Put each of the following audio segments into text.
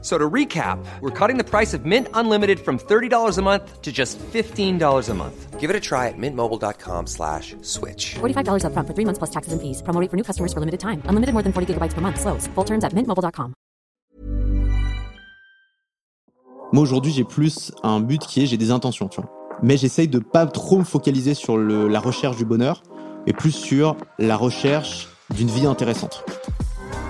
So to recap, we're cutting the price of Mint Unlimited from $30 a month to just $15 a month. Give it a try at mintmobile.com slash switch. $45 upfront for three months plus taxes and fees. Promo rate for new customers for limited time. Unlimited more than 40 gigabytes per month. Slows. Full terms at mintmobile.com. Moi aujourd'hui j'ai plus un but qui est j'ai des intentions, tu vois. Mais j'essaye de pas trop me focaliser sur le- la recherche du bonheur, mais plus sur la recherche d'une vie intéressante.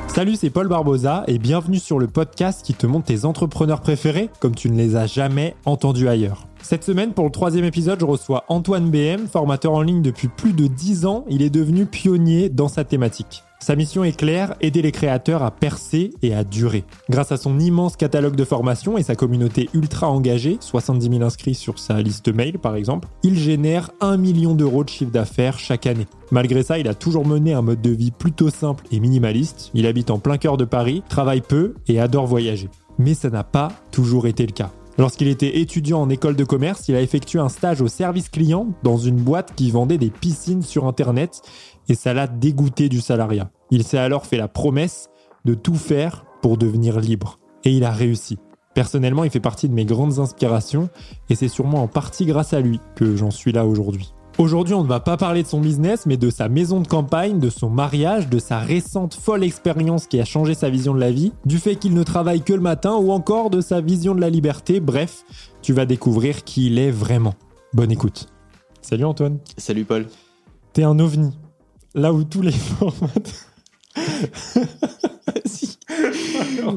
Salut, c'est Paul Barbosa et bienvenue sur le podcast qui te montre tes entrepreneurs préférés comme tu ne les as jamais entendus ailleurs. Cette semaine, pour le troisième épisode, je reçois Antoine BM, formateur en ligne depuis plus de 10 ans. Il est devenu pionnier dans sa thématique. Sa mission est claire, aider les créateurs à percer et à durer. Grâce à son immense catalogue de formations et sa communauté ultra engagée, 70 000 inscrits sur sa liste de mails par exemple, il génère 1 million d'euros de chiffre d'affaires chaque année. Malgré ça, il a toujours mené un mode de vie plutôt simple et minimaliste. Il habite en plein cœur de Paris, travaille peu et adore voyager. Mais ça n'a pas toujours été le cas. Lorsqu'il était étudiant en école de commerce, il a effectué un stage au service client dans une boîte qui vendait des piscines sur Internet et ça l'a dégoûté du salariat. Il s'est alors fait la promesse de tout faire pour devenir libre. Et il a réussi. Personnellement, il fait partie de mes grandes inspirations et c'est sûrement en partie grâce à lui que j'en suis là aujourd'hui. Aujourd'hui, on ne va pas parler de son business, mais de sa maison de campagne, de son mariage, de sa récente folle expérience qui a changé sa vision de la vie, du fait qu'il ne travaille que le matin ou encore de sa vision de la liberté. Bref, tu vas découvrir qui il est vraiment. Bonne écoute. Salut Antoine. Salut Paul. T'es un ovni. Là où tous les formats.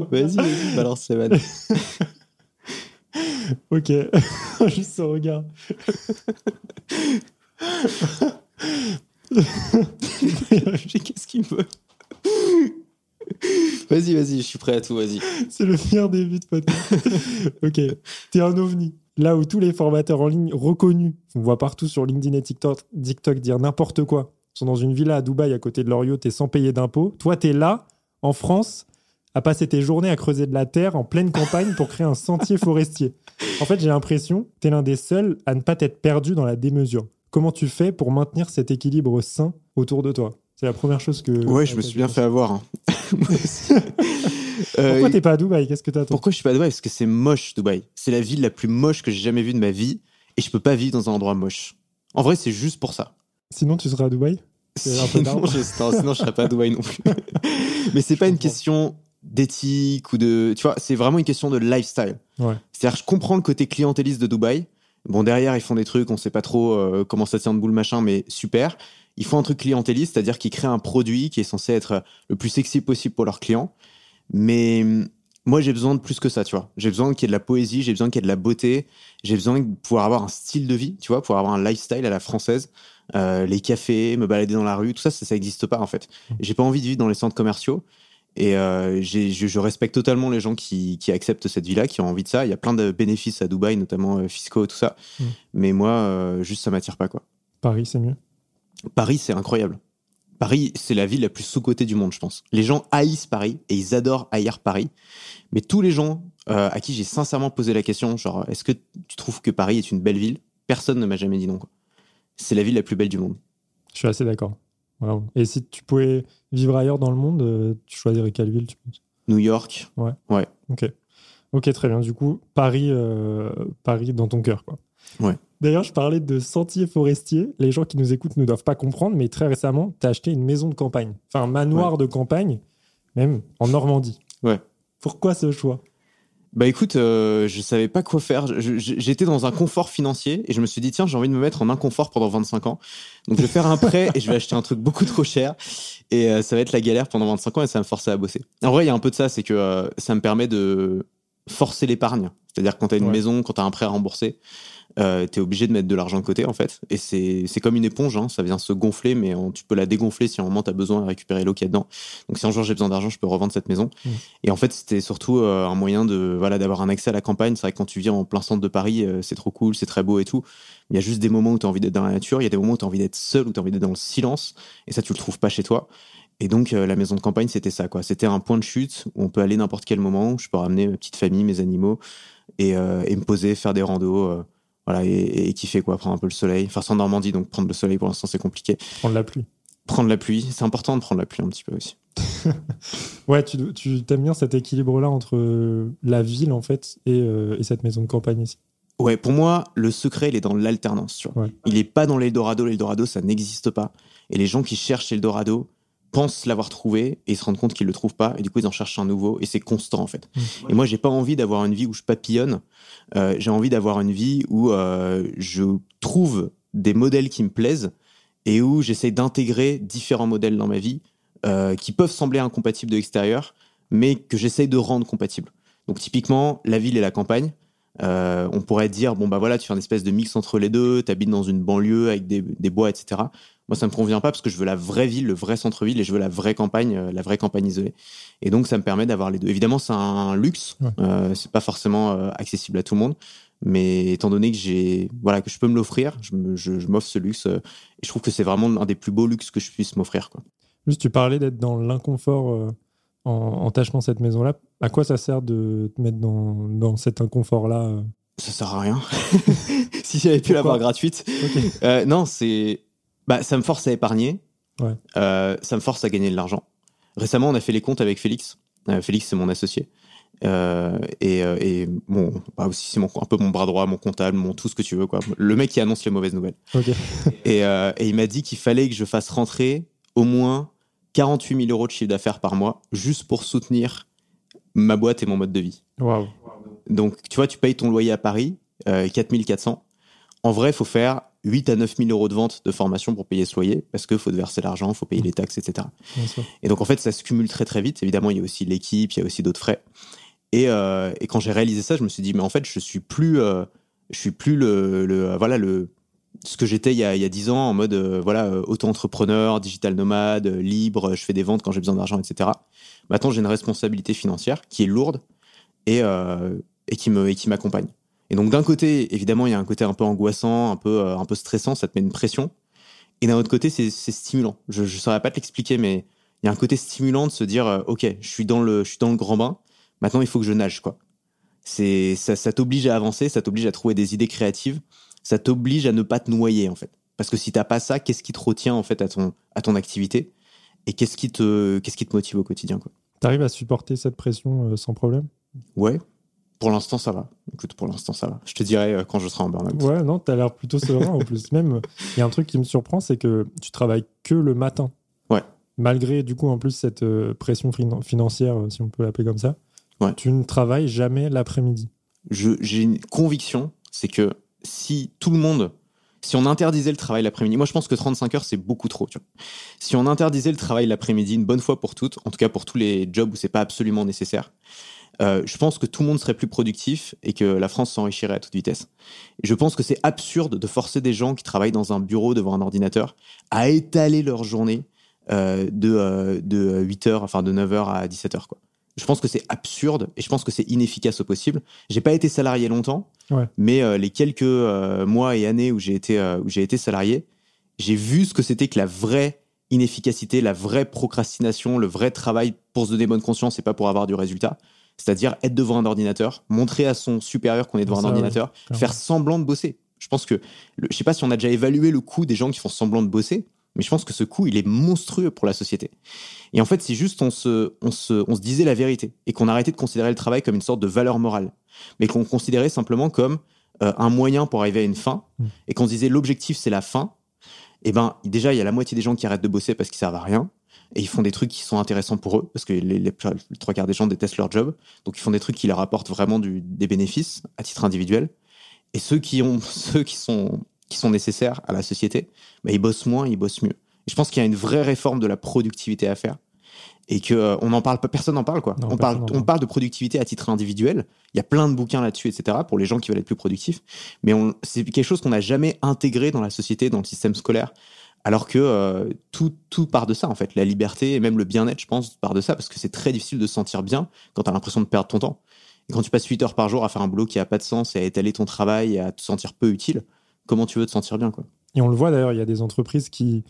Vas-y, vas-y, balance ces vannes. Ok, juste ce regard. Qu'est-ce qu'il me... Vas-y, vas-y, je suis prêt à tout, vas-y. C'est le pire début de podcast. ok, t'es un ovni. Là où tous les formateurs en ligne reconnus, on voit partout sur LinkedIn et TikTok, TikTok dire n'importe quoi, sont dans une villa à Dubaï à côté de leur yacht et sans payer d'impôts. Toi, t'es là, en France, à passer tes journées à creuser de la terre en pleine campagne pour créer un sentier forestier. En fait, j'ai l'impression que t'es l'un des seuls à ne pas t'être perdu dans la démesure. Comment tu fais pour maintenir cet équilibre sain autour de toi? C'est la première chose que. Ouais, je me suis bien fait avoir. hein. Euh, Pourquoi t'es pas à Dubaï? Qu'est-ce que toi Pourquoi je suis pas à Dubaï? Parce que c'est moche, Dubaï. C'est la ville la plus moche que j'ai jamais vue de ma vie et je peux pas vivre dans un endroit moche. En vrai, c'est juste pour ça. Sinon, tu seras à Dubaï Sinon, je, non, sinon, je serais pas à Dubaï non plus. Mais c'est pas une question d'éthique ou de. Tu vois, c'est vraiment une question de lifestyle. Ouais. C'est-à-dire, je comprends le côté clientéliste de Dubaï. Bon, derrière, ils font des trucs, on sait pas trop euh, comment ça tient de boule, machin, mais super. Ils font un truc clientéliste, c'est-à-dire qu'ils créent un produit qui est censé être le plus sexy possible pour leurs clients. Mais hum, moi, j'ai besoin de plus que ça, tu vois. J'ai besoin qu'il y ait de la poésie, j'ai besoin qu'il y ait de la beauté, j'ai besoin de pouvoir avoir un style de vie, tu vois, pouvoir avoir un lifestyle à la française. Euh, les cafés, me balader dans la rue, tout ça, ça, ça existe pas en fait. J'ai pas envie de vivre dans les centres commerciaux. Et euh, je, je respecte totalement les gens qui, qui acceptent cette vie-là, qui ont envie de ça. Il y a plein de bénéfices à Dubaï, notamment euh, fiscaux, tout ça. Mm. Mais moi, euh, juste ça m'attire pas quoi. Paris, c'est mieux? Paris, c'est incroyable. Paris, c'est la ville la plus sous-cotée du monde, je pense. Les gens haïssent Paris et ils adorent haïr Paris. Mais tous les gens à qui j'ai sincèrement posé la question, genre, est-ce que tu trouves que Paris est une belle ville? Personne ne m'a jamais dit non. quoi. C'est la ville la plus belle du monde. Je suis assez d'accord. Et si tu pouvais vivre ailleurs dans le monde, euh, tu choisirais quelle ville tu penses? New York, Ok. Ok, très bien. Du coup, Paris, euh, Paris dans ton cœur. Quoi. Ouais. D'ailleurs, je parlais de sentier forestier. Les gens qui nous écoutent ne doivent pas comprendre, mais très récemment, tu as acheté une maison de campagne. Enfin, un manoir de campagne, même en Normandie. Ouais. Pourquoi ce choix? Bah écoute, euh, je savais pas quoi faire. J'étais dans un confort financier et je me suis dit, tiens, j'ai envie de me mettre en inconfort pendant 25 ans. Donc je vais faire un prêt et je vais acheter un truc beaucoup trop cher. Et euh, ça va être la galère pendant 25 ans et ça va me forcer à bosser. En vrai, il y a un peu de ça, c'est que euh, ça me permet de forcer l'épargne. C'est-à-dire quand tu as une Ouais. maison, quand tu as un prêt à rembourser, euh, tu es obligé de mettre de l'argent de côté en fait. Et c'est comme une éponge, hein, ça vient se gonfler, mais on- tu peux la dégonfler si à un moment tu as besoin de récupérer l'eau qu'il y a dedans. Donc si un jour j'ai besoin d'argent, je peux revendre cette maison. Mm. Et en fait, c'était surtout euh, un moyen de voilà d'avoir un accès à la campagne. C'est vrai que quand tu vis en plein centre de Paris, euh, c'est trop cool, c'est très beau et tout. Il y a juste des moments où tu as envie d'être dans la nature, il y a des moments où tu as envie d'être seul, où tu as envie d'être dans le silence. Et ça, tu le trouves pas chez toi. Et donc, euh, la maison de campagne, c'était ça, quoi. C'était un point de chute où on peut aller n'importe quel moment, où je peux ramener ma petite famille, mes animaux, et, euh, et me poser, faire des randos, euh, voilà, et, et kiffer, quoi, prendre un peu le soleil. Enfin, c'est en Normandie, donc prendre le soleil, pour l'instant, c'est compliqué. Prendre la pluie. Prendre la pluie, c'est important de prendre la pluie un petit peu aussi. Ouais, tu, tu aimes bien cet équilibre-là entre euh, la ville, en fait, et, euh, et cette maison de campagne ici. Ouais, pour moi, le secret, il est dans l'alternance, tu vois. Ouais. Il est pas dans l'Eldorado. L'Eldorado, ça n'existe pas. Et les gens qui cherchent l'Eldorado pensent l'avoir trouvé et ils se rendent compte qu'ils le trouvent pas. Et du coup, ils en cherchent un nouveau et c'est constant, en fait. Et moi, j'ai pas envie d'avoir une vie où je papillonne. Euh, j'ai envie d'avoir une vie où euh, je trouve des modèles qui me plaisent et où j'essaie d'intégrer différents modèles dans ma vie euh, qui peuvent sembler incompatibles de l'extérieur, mais que j'essaie de rendre compatibles. Donc, typiquement, la ville et la campagne. Euh, on pourrait dire bon bah voilà tu fais une espèce de mix entre les deux t'habites dans une banlieue avec des, des bois etc moi ça me convient pas parce que je veux la vraie ville le vrai centre-ville et je veux la vraie campagne euh, la vraie campagne isolée. Et donc ça me permet d'avoir les deux. Évidemment c'est un luxe. Ouais. euh, c'est pas forcément euh, accessible à tout le monde. Mais étant donné que j'ai voilà que je peux me l'offrir je me- je- je m'offre ce luxe euh, et je trouve que c'est vraiment un des plus beaux luxes que je puisse m'offrir quoi. Juste, tu parlais d'être dans l'inconfort en, en cette maison-là. À quoi ça sert de te mettre dans, dans cet inconfort-là ça sert à rien. Si j'avais pu l'avoir gratuite. Non, c'est. Bah, ça me force à épargner. Ouais. Euh, ça me force à gagner de l'argent. Récemment, on a fait les comptes avec Félix. Euh, Félix, c'est mon associé. Euh, et, et bon, bah aussi, c'est mon, un peu mon bras droit, mon comptable, mon tout ce que tu veux, quoi. Le mec qui annonce les mauvaises nouvelles. Et, et il m'a dit qu'il fallait que je fasse rentrer au moins 48 000 euros de chiffre d'affaires par mois, juste pour soutenir ma boîte et mon mode de vie. Donc, tu vois, tu payes ton loyer à Paris, euh, 4400. En vrai, il faut faire 8 à 9 000 euros de vente de formation pour payer ce loyer, parce qu'il faut te verser l'argent, il faut payer les taxes, etc. Et donc, en fait, ça se cumule très, très vite. Évidemment, il y a aussi l'équipe, il y a aussi d'autres frais. Et, euh, et quand j'ai réalisé ça, je me suis dit, mais en fait, je suis plus, euh, je suis plus le, le- voilà, le, ce que j'étais il y a, il y a 10 ans, en mode, euh, voilà, auto-entrepreneur, digital nomade, libre, je fais des ventes quand j'ai besoin d'argent, etc. Maintenant, j'ai une responsabilité financière qui est lourde et, et qui m'accompagne. Et donc, d'un côté, évidemment, il y a un côté un peu angoissant, un peu, euh, un peu stressant, ça te met une pression. Et d'un autre côté, c'est stimulant. Je ne saurais pas te l'expliquer, mais il y a un côté stimulant de se dire, euh, OK, je suis dans le, je suis dans le grand bain. Maintenant, il faut que je nage, quoi. C'est, ça, ça t'oblige à avancer, ça t'oblige à trouver des idées créatives, ça t'oblige à ne pas te noyer, en fait. Parce que si t'as pas ça, qu'est-ce qui te retient, en fait, à ton, à ton activité? Et qu'est-ce qui te, qu'est-ce qui te motive au quotidien, quoi? T'arrives à supporter cette pression euh, sans problème? Ouais. Pour l'instant, ça va. Écoute, pour l'instant, ça va. Je te dirai euh, quand je serai en burn-out. Ouais, non, t'as l'air plutôt serein en plus. Même, il y a un truc qui me surprend, c'est que tu travailles que le matin. Ouais. Malgré, du coup, en plus, cette euh, pression finan- financière, euh, si on peut l'appeler comme ça, Ouais. tu ne travailles jamais l'après-midi. J'ai une conviction, c'est que si tout le monde, si on interdisait le travail l'après-midi, moi je pense que 35 heures c'est beaucoup trop. Tu vois. Si on interdisait le travail l'après-midi une bonne fois pour toutes, en tout cas pour tous les jobs où c'est pas absolument nécessaire, euh, je pense que tout le monde serait plus productif et que la France s'enrichirait à toute vitesse. Et je pense que c'est absurde de forcer des gens qui travaillent dans un bureau devant un ordinateur à étaler leur journée euh, de, euh, de 8 heures, enfin de 9 heures à 17 heures. Quoi. Je pense que c'est absurde et je pense que c'est inefficace au possible. J'ai pas été salarié longtemps, Ouais. mais les quelques mois et années où j'ai été, où j'ai été salarié, j'ai vu ce que c'était que la vraie inefficacité, la vraie procrastination, le vrai travail pour se donner bonne conscience et pas pour avoir du résultat. C'est-à-dire être devant un ordinateur, montrer à son supérieur qu'on est devant Ça, un ordinateur, faire semblant de bosser. Je pense que, le- je sais pas si on a déjà évalué le coût des gens qui font semblant de bosser, mais je pense que ce coût, il est monstrueux pour la société. Et en fait, si juste on se, on se, on se disait la vérité et qu'on arrêtait de considérer le travail comme une sorte de valeur morale, mais qu'on considérait simplement comme euh, un moyen pour arriver à une fin, Mm. et qu'on se disait l'objectif c'est la fin, et ben déjà il y a la moitié des gens qui arrêtent de bosser parce qu'ils servent à rien, et ils font des trucs qui sont intéressants pour eux, parce que les, les- les trois quarts des gens détestent leur job, donc ils font des trucs qui leur apportent vraiment du- des bénéfices à titre individuel. Et ceux qui ont, ceux qui sont, qui sont nécessaires à la société, bah, ils bossent moins, ils bossent mieux. Et je pense qu'il y a une vraie réforme de la productivité à faire. Et que euh, on en parle pas, personne n'en parle quoi. Non, on parle, on parle. parle de productivité à titre individuel. Il y a plein de bouquins là-dessus, etc. Pour les gens qui veulent être plus productifs. Mais c'est quelque chose qu'on n'a jamais intégré dans la société, dans le système scolaire. Alors que euh, tout, tout part de ça en fait. La liberté et même le bien-être, je pense, part de ça parce que c'est très difficile de se sentir bien quand tu as l'impression de perdre ton temps. Et quand tu passes 8 heures par jour à faire un boulot qui a pas de sens et à étaler ton travail et à te sentir peu utile, comment tu veux te sentir bien quoi? Et on le voit d'ailleurs, il y a des entreprises qui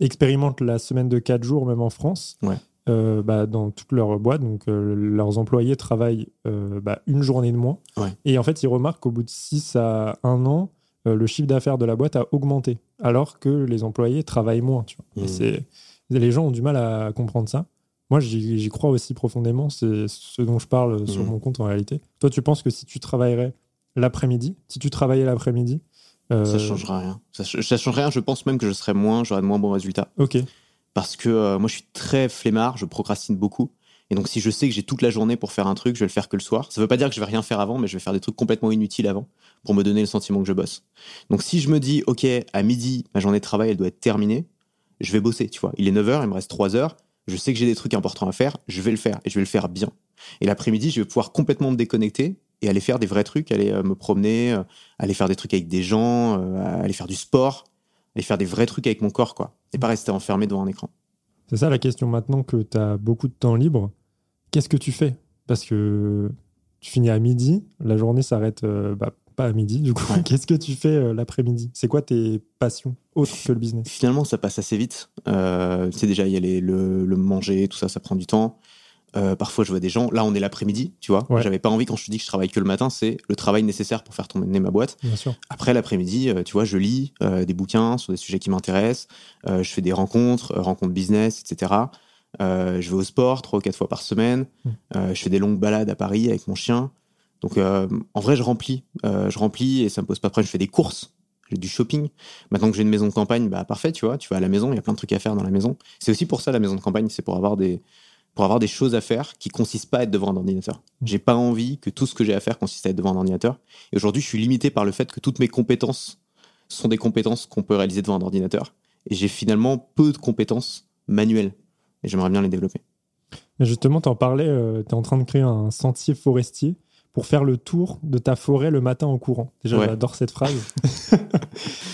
expérimentent la semaine de 4 jours, même en France. Ouais. euh, bah, dans toute leur boîte, donc euh, leurs employés travaillent euh, bah, une journée de moins. Ouais. Et en fait, ils remarquent qu'au bout de 6 à 1 an, le chiffre d'affaires de la boîte a augmenté, alors que les employés travaillent moins. Tu vois. Et c'est- les gens ont du mal à comprendre ça. Moi, j'y crois aussi profondément. C'est ce dont je parle sur Mhm. mon compte en réalité. Toi, tu penses que si tu travaillerais l'après-midi, si tu travaillais l'après-midi, euh, Ça changera rien. Ça, ça change rien. Je pense même que je serais moins, j'aurais de moins bons résultats. Ok. Parce que euh, moi, je suis très flemmard, je procrastine beaucoup. Et donc, si je sais que j'ai toute la journée pour faire un truc, je vais le faire que le soir. Ça veut pas dire que je vais rien faire avant, mais je vais faire des trucs complètement inutiles avant pour me donner le sentiment que je bosse. Donc, si je me dis, OK, à midi, ma journée de travail, elle doit être terminée, je vais bosser, tu vois. Il est 9h, il me reste 3 heures. Je sais que j'ai des trucs importants à faire, je vais le faire et je vais le faire bien. Et l'après-midi, je vais pouvoir complètement me déconnecter et aller faire des vrais trucs, aller euh, me promener, euh, aller faire des trucs avec des gens, euh, aller faire du sport, aller faire des vrais trucs avec mon corps, quoi. Et pas rester enfermé devant un écran. C'est ça la question maintenant que tu as beaucoup de temps libre. Qu'est-ce que tu fais? Parce que tu finis à midi, la journée s'arrête euh, bah, pas à midi, du coup. Ouais. Qu'est-ce que tu fais euh, l'après-midi? C'est quoi tes passions autres que le business? Finalement, ça passe assez vite. Euh, tu sais, déjà, il y a les- le, le manger, tout ça, ça prend du temps. Euh, parfois, je vois des gens. Là, on est l'après-midi, tu vois. Ouais. J'avais pas envie, quand je te dis que je travaille que le matin, c'est le travail nécessaire pour faire tourner ma boîte. Bien sûr. Après, l'après-midi, euh, tu vois, je lis euh, des bouquins sur des sujets qui m'intéressent. Euh, je fais des rencontres, rencontres business, etc. Je vais au sport trois ou quatre fois par semaine. Mm. Je fais des longues balades à Paris avec mon chien. Donc, en vrai, je remplis. Je remplis et ça me pose pas de problème. Je fais des courses. J'ai du shopping. Maintenant que j'ai une maison de campagne, bah parfait, tu vois. Tu vas à la maison, il y a plein de trucs à faire dans la maison. C'est aussi pour ça la maison de campagne, c'est pour avoir des pour avoir des choses à faire qui consistent pas à être devant un ordinateur. J'ai pas envie que tout ce que j'ai à faire consiste à être devant un ordinateur. Et aujourd'hui, je suis limité par le fait que toutes mes compétences sont des compétences qu'on peut réaliser devant un ordinateur. Et j'ai finalement peu de compétences manuelles. Et j'aimerais bien les développer. Justement, tu en parlais, tu es en train de créer un sentier forestier pour faire le tour de ta forêt le matin en courant. Déjà, Ouais. j'adore cette phrase.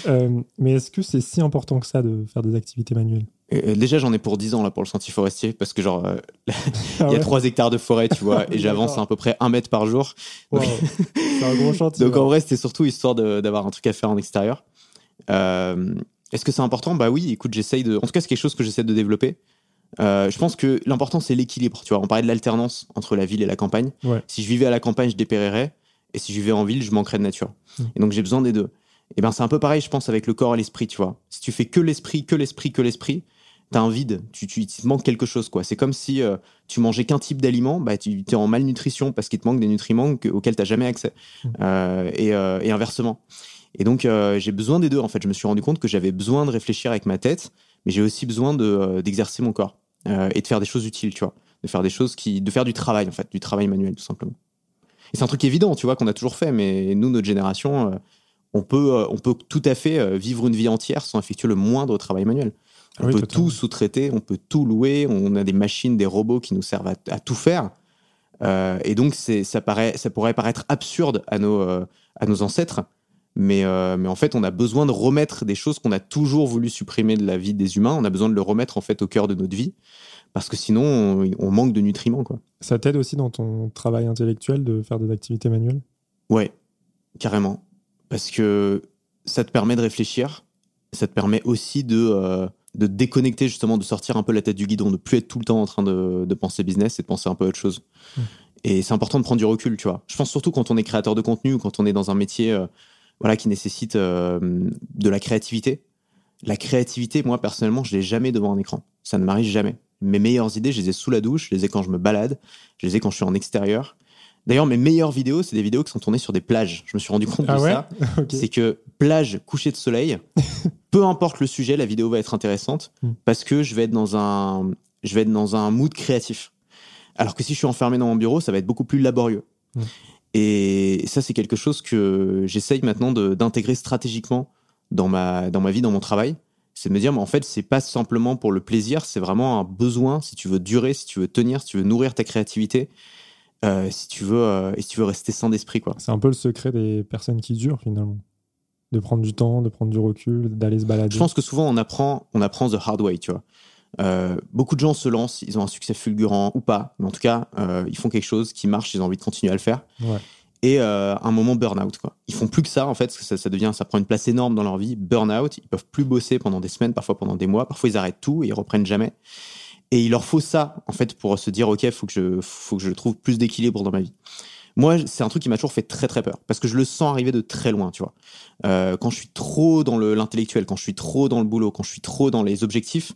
Euh, mais est-ce que c'est si important que ça de faire des activités manuelles? Euh, déjà, j'en ai pour 10 ans là pour le sentier forestier parce que genre euh, Ah il y a ouais 3 hectares de forêt, tu vois, et j'avance à peu près un mètre par jour. Wow. C'est un gros chantier. Donc ouais. en vrai, c'était surtout histoire d'avoir un truc à faire en extérieur. Euh, Est-ce que c'est important? Bah oui, écoute, j'essaye de. En tout cas, c'est quelque chose que j'essaie de développer. Euh, je pense que l'important, c'est l'équilibre. Tu vois, on parlait de l'alternance entre la ville et la campagne. Ouais. Si je vivais à la campagne, je dépérirais. Et si je vivais en ville, je manquerais de nature. Mm. Et donc, j'ai besoin des deux. Et ben, c'est un peu pareil, je pense, avec le corps et l'esprit, tu vois. Si tu fais que l'esprit, que l'esprit, que l'esprit, t'as un vide. Tu, tu, il te manque quelque chose, quoi. C'est comme si euh, tu mangeais qu'un type d'aliment, bah, tu es en malnutrition parce qu'il te manque des nutriments que- auxquels t'as jamais accès. Mm. Euh, et, euh, et inversement. Et donc, j'ai besoin des deux, en fait. Je me suis rendu compte que j'avais besoin de réfléchir avec ma tête, mais j'ai aussi besoin de, d'exercer mon corps et de faire des choses utiles, tu vois. De faire des choses qui. de faire du travail, en fait, du travail manuel, tout simplement. Et c'est un truc évident, tu vois, qu'on a toujours fait, mais nous, notre génération, on, peut, on peut tout à fait vivre une vie entière sans effectuer le moindre travail manuel. On Oui, peut totalement. tout sous-traiter, on peut tout louer, on a des machines, des robots qui nous servent à, à tout faire. Euh, et donc, ça, paraît, ça pourrait paraître absurde à nos, euh, à nos ancêtres, mais, euh, mais en fait, on a besoin de remettre des choses qu'on a toujours voulu supprimer de la vie des humains. On a besoin de le remettre en fait au cœur de notre vie, parce que sinon, on, on manque de nutriments, quoi. Ça t'aide aussi dans ton travail intellectuel de faire des activités manuelles? Ouais, carrément. Parce que ça te permet de réfléchir, ça te permet aussi de, de déconnecter, justement, de sortir un peu la tête du guidon, de plus être tout le temps en train de, de penser business et de penser un peu à autre chose. Mm. Et c'est important de prendre du recul, tu vois. Je pense surtout quand on est créateur de contenu ou quand on est dans un métier euh, voilà, qui nécessite euh, de la créativité. La créativité, moi, personnellement, je l'ai jamais devant un écran. Ça ne m'arrive jamais. Mes meilleures idées, je les ai sous la douche, je les ai quand je me balade, je les ai quand je suis en extérieur. D'ailleurs, mes meilleures vidéos, c'est des vidéos qui sont tournées sur des plages. Je me suis rendu compte Ah de ouais ça. C'est que plage, coucher de soleil, peu importe le sujet, la vidéo va être intéressante Mm. parce que je vais être dans un, je vais être dans un mood créatif. Alors que si je suis enfermé dans mon bureau, ça va être beaucoup plus laborieux. Mm. Et ça, c'est quelque chose que j'essaye maintenant d'intégrer stratégiquement dans ma, dans ma vie, dans mon travail. C'est de me dire, mais en fait, c'est pas simplement pour le plaisir, c'est vraiment un besoin si tu veux durer, si tu veux tenir, si tu veux nourrir ta créativité, euh, si tu veux, euh, et si tu veux rester sain d'esprit, quoi. C'est un peu le secret des personnes qui durent finalement. De prendre du temps, de prendre du recul, d'aller se balader. Je pense que souvent on apprend, on apprend the hard way, tu vois. Euh, beaucoup de gens se lancent, ils ont un succès fulgurant ou pas, mais en tout cas, ils font quelque chose qui marche, ils ont envie de continuer à le faire. Ouais. et euh, un moment burn-out. Quoi. Ils font plus que ça, en fait, parce que ça, ça, devient, ça prend une place énorme dans leur vie. Burn-out, ils peuvent plus bosser pendant des semaines, parfois pendant des mois, parfois ils arrêtent tout et ils reprennent jamais. Et il leur faut ça, en fait, pour se dire, OK, faut que je, faut que je trouve plus d'équilibre dans ma vie. Moi, c'est un truc qui m'a toujours fait très très peur parce que je le sens arriver de très loin, tu vois. Euh, quand je suis trop dans l'intellectuel, quand je suis trop dans le boulot, quand je suis trop dans les objectifs,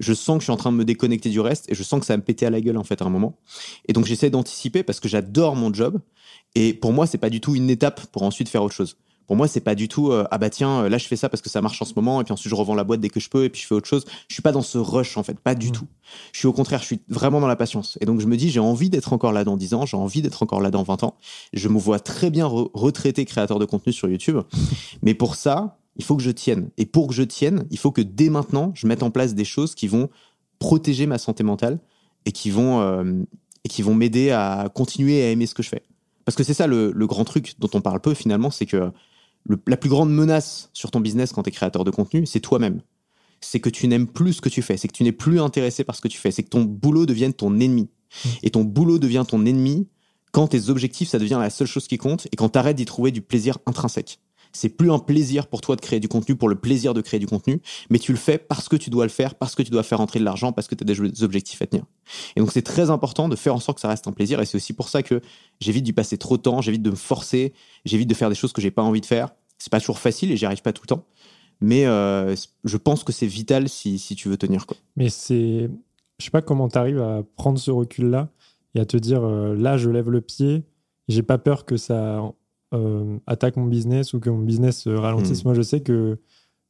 je sens que je suis en train de me déconnecter du reste et je sens que ça va me péter à la gueule en fait à un moment. Et donc j'essaie d'anticiper parce que j'adore mon job et pour moi c'est pas du tout une étape pour ensuite faire autre chose. Pour moi, c'est pas du tout euh, ah bah tiens, euh, là je fais ça parce que ça marche en ce moment et puis ensuite je revends la boîte dès que je peux et puis je fais autre chose. Je suis pas dans ce rush en fait, pas du tout. Je suis au contraire, je suis vraiment dans la patience. Et donc je me dis j'ai envie d'être encore là dans 10 ans, j'ai envie d'être encore là dans 20 ans. Je me vois très bien retraité créateur de contenu sur YouTube. Mais pour ça, il faut que je tienne. Et pour que je tienne, il faut que dès maintenant, je mette en place des choses qui vont protéger ma santé mentale et qui vont euh, et qui vont m'aider à continuer à aimer ce que je fais. Parce que c'est ça le, le, grand truc dont on parle peu finalement, c'est que la plus grande menace sur ton business quand tu es créateur de contenu, c'est toi-même. C'est que tu n'aimes plus ce que tu fais, c'est que tu n'es plus intéressé par ce que tu fais, c'est que ton boulot devienne ton ennemi. Mmh. Et ton boulot devient ton ennemi quand tes objectifs, ça devient la seule chose qui compte et quand tu arrêtes d'y trouver du plaisir intrinsèque. C'est plus un plaisir pour toi de créer du contenu pour le plaisir de créer du contenu, mais tu le fais parce que tu dois le faire, parce que tu dois faire entrer de l'argent, parce que tu as des objectifs à tenir. Et donc c'est très important de faire en sorte que ça reste un plaisir et c'est aussi pour ça que j'évite d'y passer trop de temps, j'évite de me forcer, j'évite de faire des choses que j'ai pas envie de faire. C'est pas toujours facile et j'y arrive pas tout le temps. Mais euh, je pense que c'est vital si, tu veux tenir. Quoi. Mais c'est. Je sais pas comment tu arrives à prendre ce recul-là et à te dire euh, là, je lève le pied, j'ai pas peur que ça euh, attaque mon business ou que mon business ralentisse. Hmm. Moi, je sais que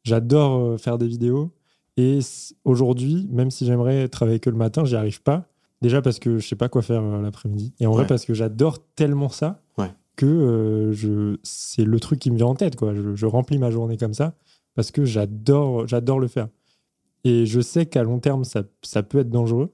j'adore faire des vidéos et aujourd'hui, même si j'aimerais travailler que le matin, j'y arrive pas. Déjà parce que je sais pas quoi faire l'après-midi. Et en vrai, parce que j'adore tellement ça que euh, je, c'est le truc qui me vient en tête. Quoi. Je, remplis ma journée comme ça parce que j'adore, j'adore le faire. Et je sais qu'à long terme, ça, ça peut être dangereux.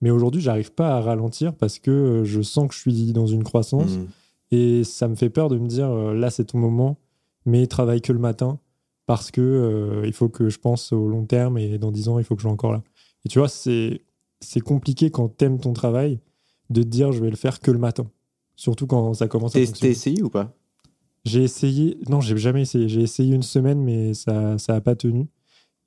Mais aujourd'hui, j'arrive pas à ralentir parce que euh, je sens que je suis dans une croissance. Mmh. Et ça me fait peur de me dire, euh, là, c'est ton moment, mais travaille que le matin parce que il faut que je pense au long terme et dans 10 ans, il faut que je sois encore là. Et tu vois, c'est, c'est compliqué quand t'aimes ton travail de te dire, je vais le faire que le matin. Surtout quand ça commence à fonctionner. T'as essayé ou pas? J'ai essayé. Non, j'ai jamais essayé. J'ai essayé une semaine, mais ça n'a pas tenu.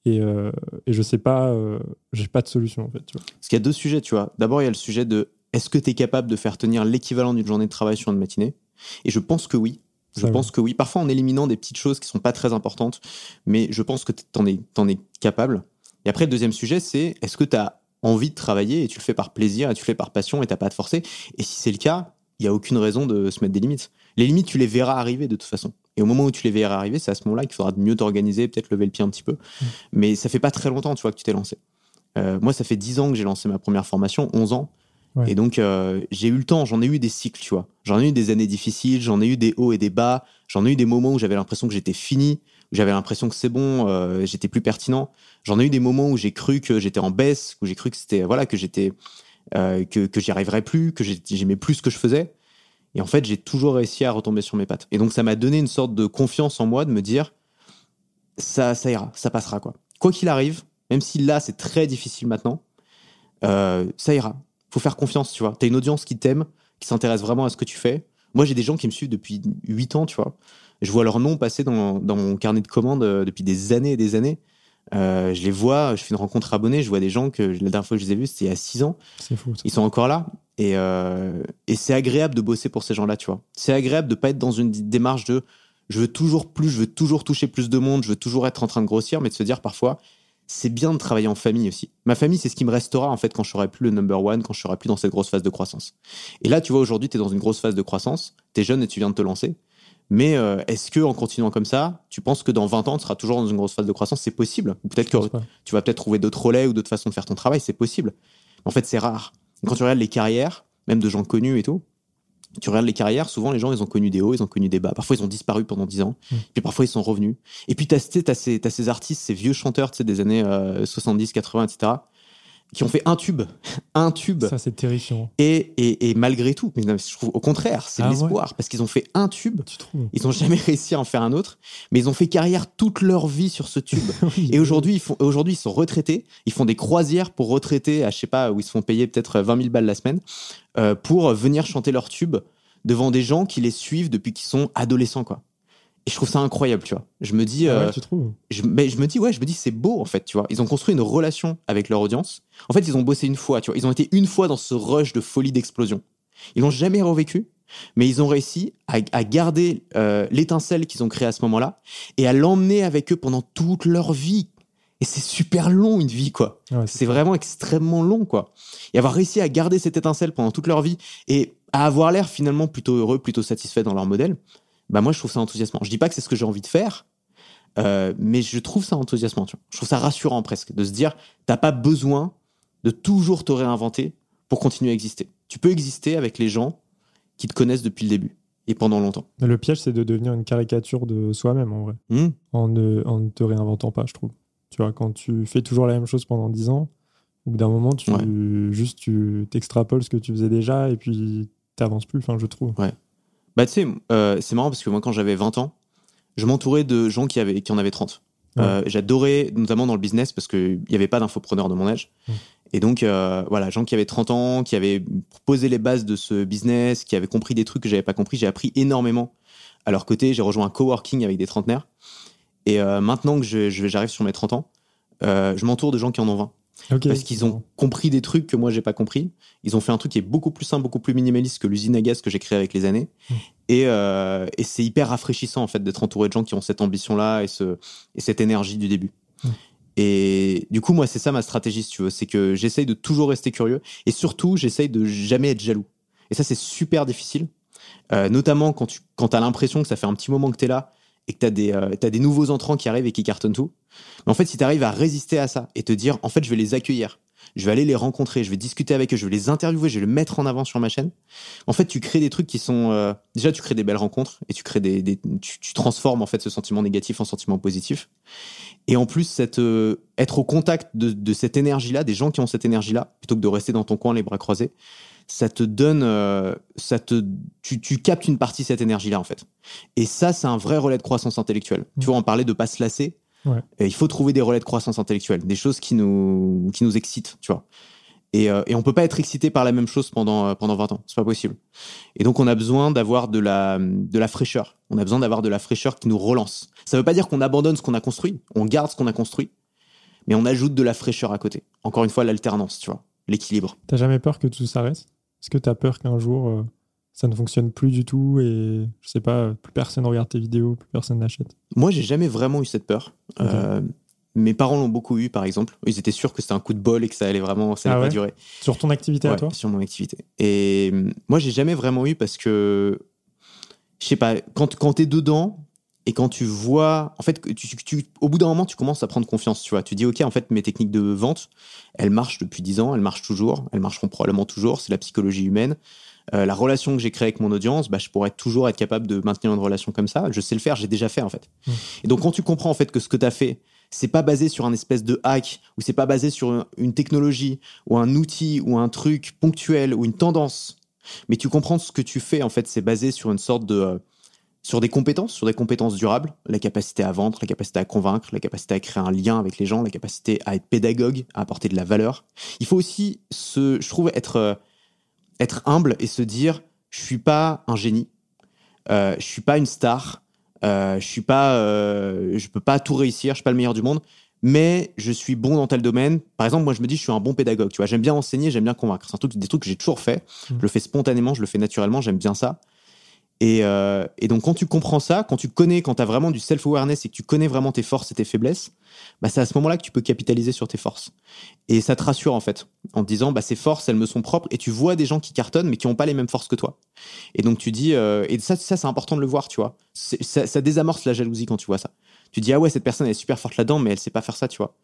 Et, euh, et, je sais pas, euh, j'ai pas de solution en fait. Tu vois. Parce qu'il y a deux sujets, tu vois. D'abord, il y a le sujet de est-ce que tu es capable de faire tenir l'équivalent d'une journée de travail sur une matinée? Et je pense que oui. Je pense que oui. Parfois en éliminant des petites choses qui sont pas très importantes, mais je pense que tu en es, en es capable. Et après, le deuxième sujet, c'est est-ce que tu as envie de travailler et tu le fais par plaisir et tu le fais par passion et t'as pas à te forcer? Et si c'est le cas, il n'y a aucune raison de se mettre des limites. Les limites, tu les verras arriver de toute façon. Et au moment où tu les verras arriver, c'est à ce moment-là qu'il faudra mieux t'organiser, peut-être lever le pied un petit peu. Mm. Mais ça fait pas très longtemps, tu vois, que tu t'es lancé. Euh, moi, ça fait 10 ans que j'ai lancé ma première formation, 11 ans. Et donc, euh, j'ai eu le temps, j'en ai eu des cycles, tu vois. J'en ai eu des années difficiles, j'en ai eu des hauts et des bas, j'en ai eu des moments où j'avais l'impression que j'étais fini, où j'avais l'impression que c'est bon, euh, j'étais plus pertinent. J'en ai eu des moments où j'ai cru que j'étais en baisse, où j'ai cru que c'était, voilà, que j'étais, que, que j'y arriverais plus, que j'aimais plus ce que je faisais. Et en fait, j'ai toujours réussi à retomber sur mes pattes. Et donc, ça m'a donné une sorte de confiance en moi de me dire, ça, ça ira, ça passera, quoi. Quoi qu'il arrive, même si là, c'est très difficile maintenant, euh, ça ira. Faut faire confiance, tu vois. T'as une audience qui t'aime, qui s'intéresse vraiment à ce que tu fais. Moi, j'ai des gens qui me suivent depuis 8 ans, tu vois. Je vois leur nom passer dans, dans mon carnet de commandes euh, depuis des années et des années. Euh, je les vois, je fais une rencontre abonnée, je vois des gens que la dernière fois que je les ai vus, c'était il y a 6 ans. C'est fou. Ils sont encore là. Et, euh, et c'est agréable de bosser pour ces gens-là, tu vois. C'est agréable de pas être dans une démarche de je veux toujours plus, je veux toujours toucher plus de monde, je veux toujours être en train de grossir, mais de se dire parfois, c'est bien de travailler en famille aussi. Ma famille, c'est ce qui me restera en fait quand je serai plus le number one, quand je serai plus dans cette grosse phase de croissance. Et là, tu vois, aujourd'hui, tu es dans une grosse phase de croissance, tu es jeune et tu viens de te lancer. Mais euh, est-ce que en continuant comme ça, tu penses que dans 20 ans, tu seras toujours dans une grosse phase de croissance? C'est possible. Ou peut-être que tu vas peut-être trouver d'autres relais ou d'autres façons de faire ton travail, c'est possible. En fait, c'est rare. Quand tu regardes les carrières, même de gens connus et tout, tu regardes les carrières, souvent les gens, ils ont connu des hauts, ils ont connu des bas. Parfois, ils ont disparu pendant 10 ans, mmh. puis parfois, ils sont revenus. Et puis, tu as, ces, as ces artistes, ces vieux chanteurs des années 70, 80, etc., qui ont fait un tube, un tube. Ça, c'est terrifiant. Et, et, et, malgré tout, mais je trouve au contraire, c'est ah l'espoir, parce qu'ils ont fait un tube, ils n'ont jamais réussi à en faire un autre, mais ils ont fait carrière toute leur vie sur ce tube. et aujourd'hui, ils, font, aujourd'hui, ils sont retraités, ils font des croisières pour retraités à, je sais pas, où ils se font payer peut-être 20 000 balles la semaine, euh, pour venir chanter leur tube devant des gens qui les suivent depuis qu'ils sont adolescents, quoi. Et je trouve ça incroyable, tu vois. Je me dis, Ah ouais, euh, tu je, mais je me dis, ouais, je me dis, c'est beau, en fait, tu vois. Ils ont construit une relation avec leur audience. En fait, ils ont bossé une fois, tu vois. Ils ont été une fois dans ce rush de folie d'explosion. Ils l'ont jamais revécu, mais ils ont réussi à, à garder euh, l'étincelle qu'ils ont créée à ce moment-là et à l'emmener avec eux pendant toute leur vie. Et c'est super long, une vie, quoi. Ouais, C'est vraiment extrêmement long, quoi. Et avoir réussi à garder cette étincelle pendant toute leur vie et à avoir l'air finalement plutôt heureux, plutôt satisfait dans leur modèle, bah moi je trouve ça enthousiasmant. Je dis pas que c'est ce que j'ai envie de faire, euh, mais je trouve ça enthousiasmant. Tu vois. Je trouve ça rassurant presque de se dire t'as pas besoin de toujours te réinventer pour continuer à exister. Tu peux exister avec les gens qui te connaissent depuis le début et pendant longtemps. Le piège, c'est de devenir une caricature de soi-même, en vrai, Hmm. en ne, en ne te réinventant pas, je trouve. Tu vois, quand tu fais toujours la même chose pendant 10 ans, au bout d'un moment, tu Ouais. juste tu t'extrapoles ce que tu faisais déjà et puis t'avances plus, enfin, je trouve. Bah tu sais, euh, c'est marrant parce que moi quand j'avais 20 ans, je m'entourais de gens qui, avaient, qui en avaient 30. Euh, J'adorais, notamment dans le business, parce qu'il n'y avait pas d'infopreneurs de mon âge. Mm. Et donc, euh, voilà, gens qui avaient 30 ans, qui avaient posé les bases de ce business, qui avaient compris des trucs que j'avais pas compris. J'ai appris énormément à leur côté. J'ai rejoint un coworking avec des trentenaires. Et euh, maintenant que j'arrive sur mes 30 ans, je m'entoure de gens qui en ont 20 Parce qu'ils ont compris des trucs que moi j'ai pas compris. Ils ont fait un truc qui est beaucoup plus simple, beaucoup plus minimaliste que l'usine à gaz que j'ai créé avec les années. Mm. Et, euh, et c'est hyper rafraîchissant en fait d'être entouré de gens qui ont cette ambition-là et, ce, et cette énergie du début. Mm. Et du coup, moi, c'est ça ma stratégie, si tu veux. C'est que j'essaye de toujours rester curieux et surtout, j'essaye de jamais être jaloux. Et ça, c'est super difficile, Euh, notamment quand tu quand as l'impression que ça fait un petit moment que tu es là et que tu as, des, euh, des nouveaux entrants qui arrivent et qui cartonnent tout. Mais en fait, si tu arrives à résister à ça et te dire, en fait, je vais les accueillir, je vais aller les rencontrer, je vais discuter avec eux, je vais les interviewer, je vais les mettre en avant sur ma chaîne. En fait, tu crées des trucs qui sont euh, déjà tu crées des belles rencontres et tu crées des, des- tu, tu transformes en fait ce sentiment négatif en sentiment positif. Et en plus, cette, euh, être au contact de, de cette énergie-là, des gens qui ont cette énergie-là, plutôt que de rester dans ton coin les bras croisés, ça te donne, euh, ça te, tu, tu captes une partie de cette énergie-là en fait. Et ça, c'est un vrai relais de croissance intellectuelle. Tu vois, on parlait de pas se lasser. Ouais. Et il faut trouver des relais de croissance intellectuelle, des choses qui nous, qui nous excitent, tu vois. Et, euh, et on peut pas être excité par la même chose pendant, euh, pendant 20 ans. C'est pas possible. Et donc, on a besoin d'avoir de la, de la fraîcheur. On a besoin d'avoir de la fraîcheur qui nous relance. Ça veut pas dire qu'on abandonne ce qu'on a construit. On garde ce qu'on a construit. Mais on ajoute de la fraîcheur à côté. Encore une fois, l'alternance, tu vois. L'équilibre. T'as jamais peur que tout s'arrête? Est-ce que t'as peur qu'un jour euh, ça ne fonctionne plus du tout et je sais pas, plus personne regarde tes vidéos, plus personne n'achète? Moi, j'ai jamais vraiment eu cette peur. Euh, mes parents l'ont beaucoup eu, par exemple. Ils étaient sûrs que c'était un coup de bol et que ça allait vraiment, ça allait Ah pas durer. Sur ton activité à toi? sur mon activité. Et hum, moi, j'ai jamais vraiment eu parce que, je sais pas, quand, quand t'es dedans et quand tu vois, en fait, tu, tu- au bout d'un moment, tu commences à prendre confiance, tu vois. Tu dis, OK, en fait, mes techniques de vente, elles marchent depuis 10 ans, elles marchent toujours, elles marcheront probablement toujours, c'est la psychologie humaine. Euh, la relation que j'ai créée avec mon audience, bah, je pourrais toujours être capable de maintenir une relation comme ça. Je sais le faire, j'ai déjà fait, en fait. Mm. Et donc, quand tu comprends, en fait, que ce que tu as fait, c'est pas basé sur un espèce de hack ou c'est pas basé sur un- une technologie ou un outil ou un truc ponctuel ou une tendance, mais tu comprends ce que tu fais en fait, c'est basé sur une sorte de euh, sur des compétences, sur des compétences durables, la capacité à vendre, la capacité à convaincre, la capacité à créer un lien avec les gens, la capacité à être pédagogue, à apporter de la valeur. Il faut aussi se, je trouve, être euh, être humble et se dire, je suis pas un génie, euh, je suis pas une star, euh, je suis pas, euh, je peux pas tout réussir, je suis pas le meilleur du monde, mais je suis bon dans tel domaine. Par exemple, moi, je me dis, je suis un bon pédagogue. Tu vois, j'aime bien enseigner, j'aime bien convaincre. C'est un truc, des trucs que j'ai toujours fait. Mhm. Je le fais spontanément, je le fais naturellement, j'aime bien ça. Et, euh, et donc, quand tu comprends ça, quand tu connais, quand tu as vraiment du self-awareness et que tu connais vraiment tes forces et tes faiblesses, bah, c'est à ce moment-là que tu peux capitaliser sur tes forces. Et ça te rassure, en fait, en te disant, bah, ces forces, elles me sont propres. Et tu vois des gens qui cartonnent, mais qui n'ont pas les mêmes forces que toi. Et donc, tu dis, euh, et ça, c'est important de le voir, tu vois. Ça, ça désamorce la jalousie quand tu vois ça. Tu dis, ah ouais, cette personne, elle est super forte là-dedans, mais elle sait pas faire ça, tu vois.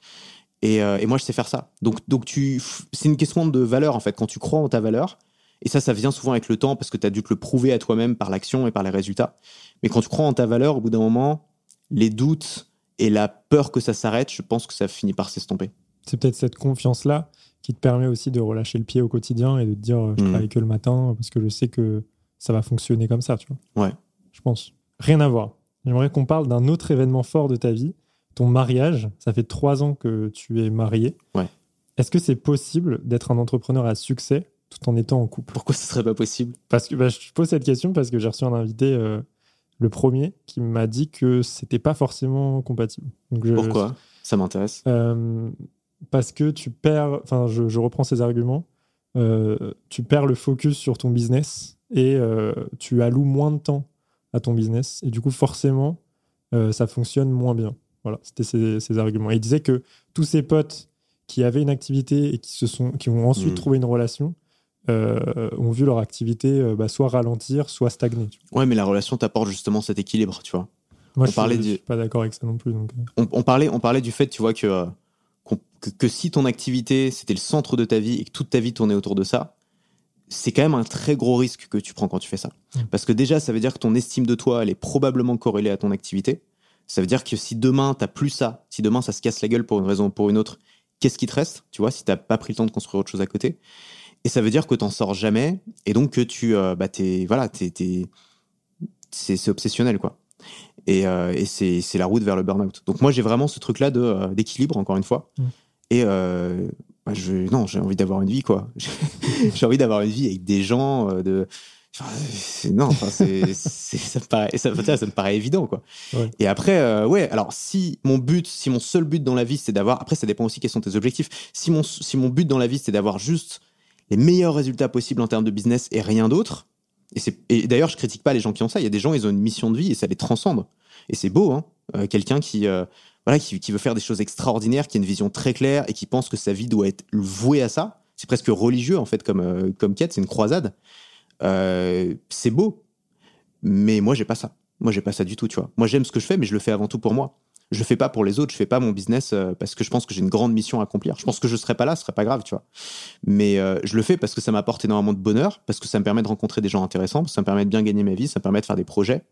Et, euh, et moi, je sais faire ça. Donc, donc tu, c'est une question de valeur, en fait. Quand tu crois en ta valeur, et ça, ça vient souvent avec le temps parce que tu as dû te le prouver à toi-même par l'action et par les résultats. Mais quand tu crois en ta valeur, au bout d'un moment, les doutes et la peur que ça s'arrête, je pense que ça finit par s'estomper. C'est peut-être cette confiance-là qui te permet aussi de relâcher le pied au quotidien et de te dire euh, je Mhm. travaille que le matin parce que je sais que ça va fonctionner comme ça, tu vois. Ouais. Je pense. Rien à voir. J'aimerais qu'on parle d'un autre événement fort de ta vie, ton mariage. Ça fait trois ans que tu es marié. Ouais. Est-ce que c'est possible d'être un entrepreneur à succès tout en étant en couple. Pourquoi ce serait pas possible? Parce que bah, je pose cette question parce que j'ai reçu un invité, euh, le premier, qui m'a dit que c'était pas forcément compatible. Donc je- Pourquoi? Ça m'intéresse. Euh, Parce que tu perds, enfin, je, je reprends ces arguments, euh, tu perds le focus sur ton business et tu alloues moins de temps à ton business. Et du coup, forcément, ça fonctionne moins bien. Voilà, c'était ces arguments. Et il disait que tous ses potes qui avaient une activité et qui, se sont, qui ont ensuite Mm. trouvé une relation euh, ont vu leur activité euh, bah, soit ralentir, soit stagner. Ouais, mais la relation t'apporte justement cet équilibre, tu vois. Moi, On je, parlait suis, je du- suis pas d'accord avec ça non plus. Donc, euh. on, on parlait, on parlait du fait, tu vois, euh, que, que si ton activité, c'était le centre de ta vie et que toute ta vie tournait autour de ça, c'est quand même un très gros risque que tu prends quand tu fais ça. Mm. Parce que déjà, ça veut dire que ton estime de toi, elle est probablement corrélée à ton activité. Ça veut dire que si demain, t'as plus ça, si demain, ça se casse la gueule pour une raison ou pour une autre, qu'est-ce qui te reste, tu vois, si t'as pas pris le temps de construire autre chose à côté? Et ça veut dire que t'en sors jamais et donc que tu, euh, bah, t'es, voilà, t'es, t'es- c'est, obsessionnel, quoi. Et, euh, et c'est, c'est la route vers le burn-out. Donc moi, j'ai vraiment ce truc-là de, euh, d'équilibre, encore une fois. Mm. Et euh, bah, je, non, j'ai envie d'avoir une vie, quoi. j'ai envie d'avoir une vie avec des gens, euh, de. enfin, non, enfin, c'est, ça, me paraît, ça, ça, ça me paraît évident, quoi. Ouais. Et après, euh, ouais, alors si mon but, si mon seul but dans la vie, c'est d'avoir. Après, ça dépend aussi quels sont tes objectifs. Si mon, si mon but dans la vie, c'est d'avoir juste les meilleurs résultats possibles en termes de business et rien d'autre. Et, et d'ailleurs, je critique pas les gens qui ont ça. Il y a des gens, ils ont une mission de vie et ça les transcende. Et c'est beau, hein. Euh, Quelqu'un qui, euh, voilà, qui, qui veut faire des choses extraordinaires, qui a une vision très claire et qui pense que sa vie doit être vouée à ça. C'est presque religieux, en fait, comme, euh, comme quête. C'est une croisade. C'est beau. Mais moi, j'ai pas ça. Moi, j'ai pas ça du tout, tu vois. Moi, j'aime ce que je fais, mais je le fais avant tout pour moi. Je fais pas pour les autres. Je fais pas mon business euh, parce que je pense que j'ai une grande mission à accomplir. Je pense que je serais pas là, ce serait pas grave, tu vois. Mais euh, je le fais parce que ça m'apporte énormément de bonheur, parce que ça me permet de rencontrer des gens intéressants, parce que ça me permet de bien gagner ma vie, ça me permet de faire des projets,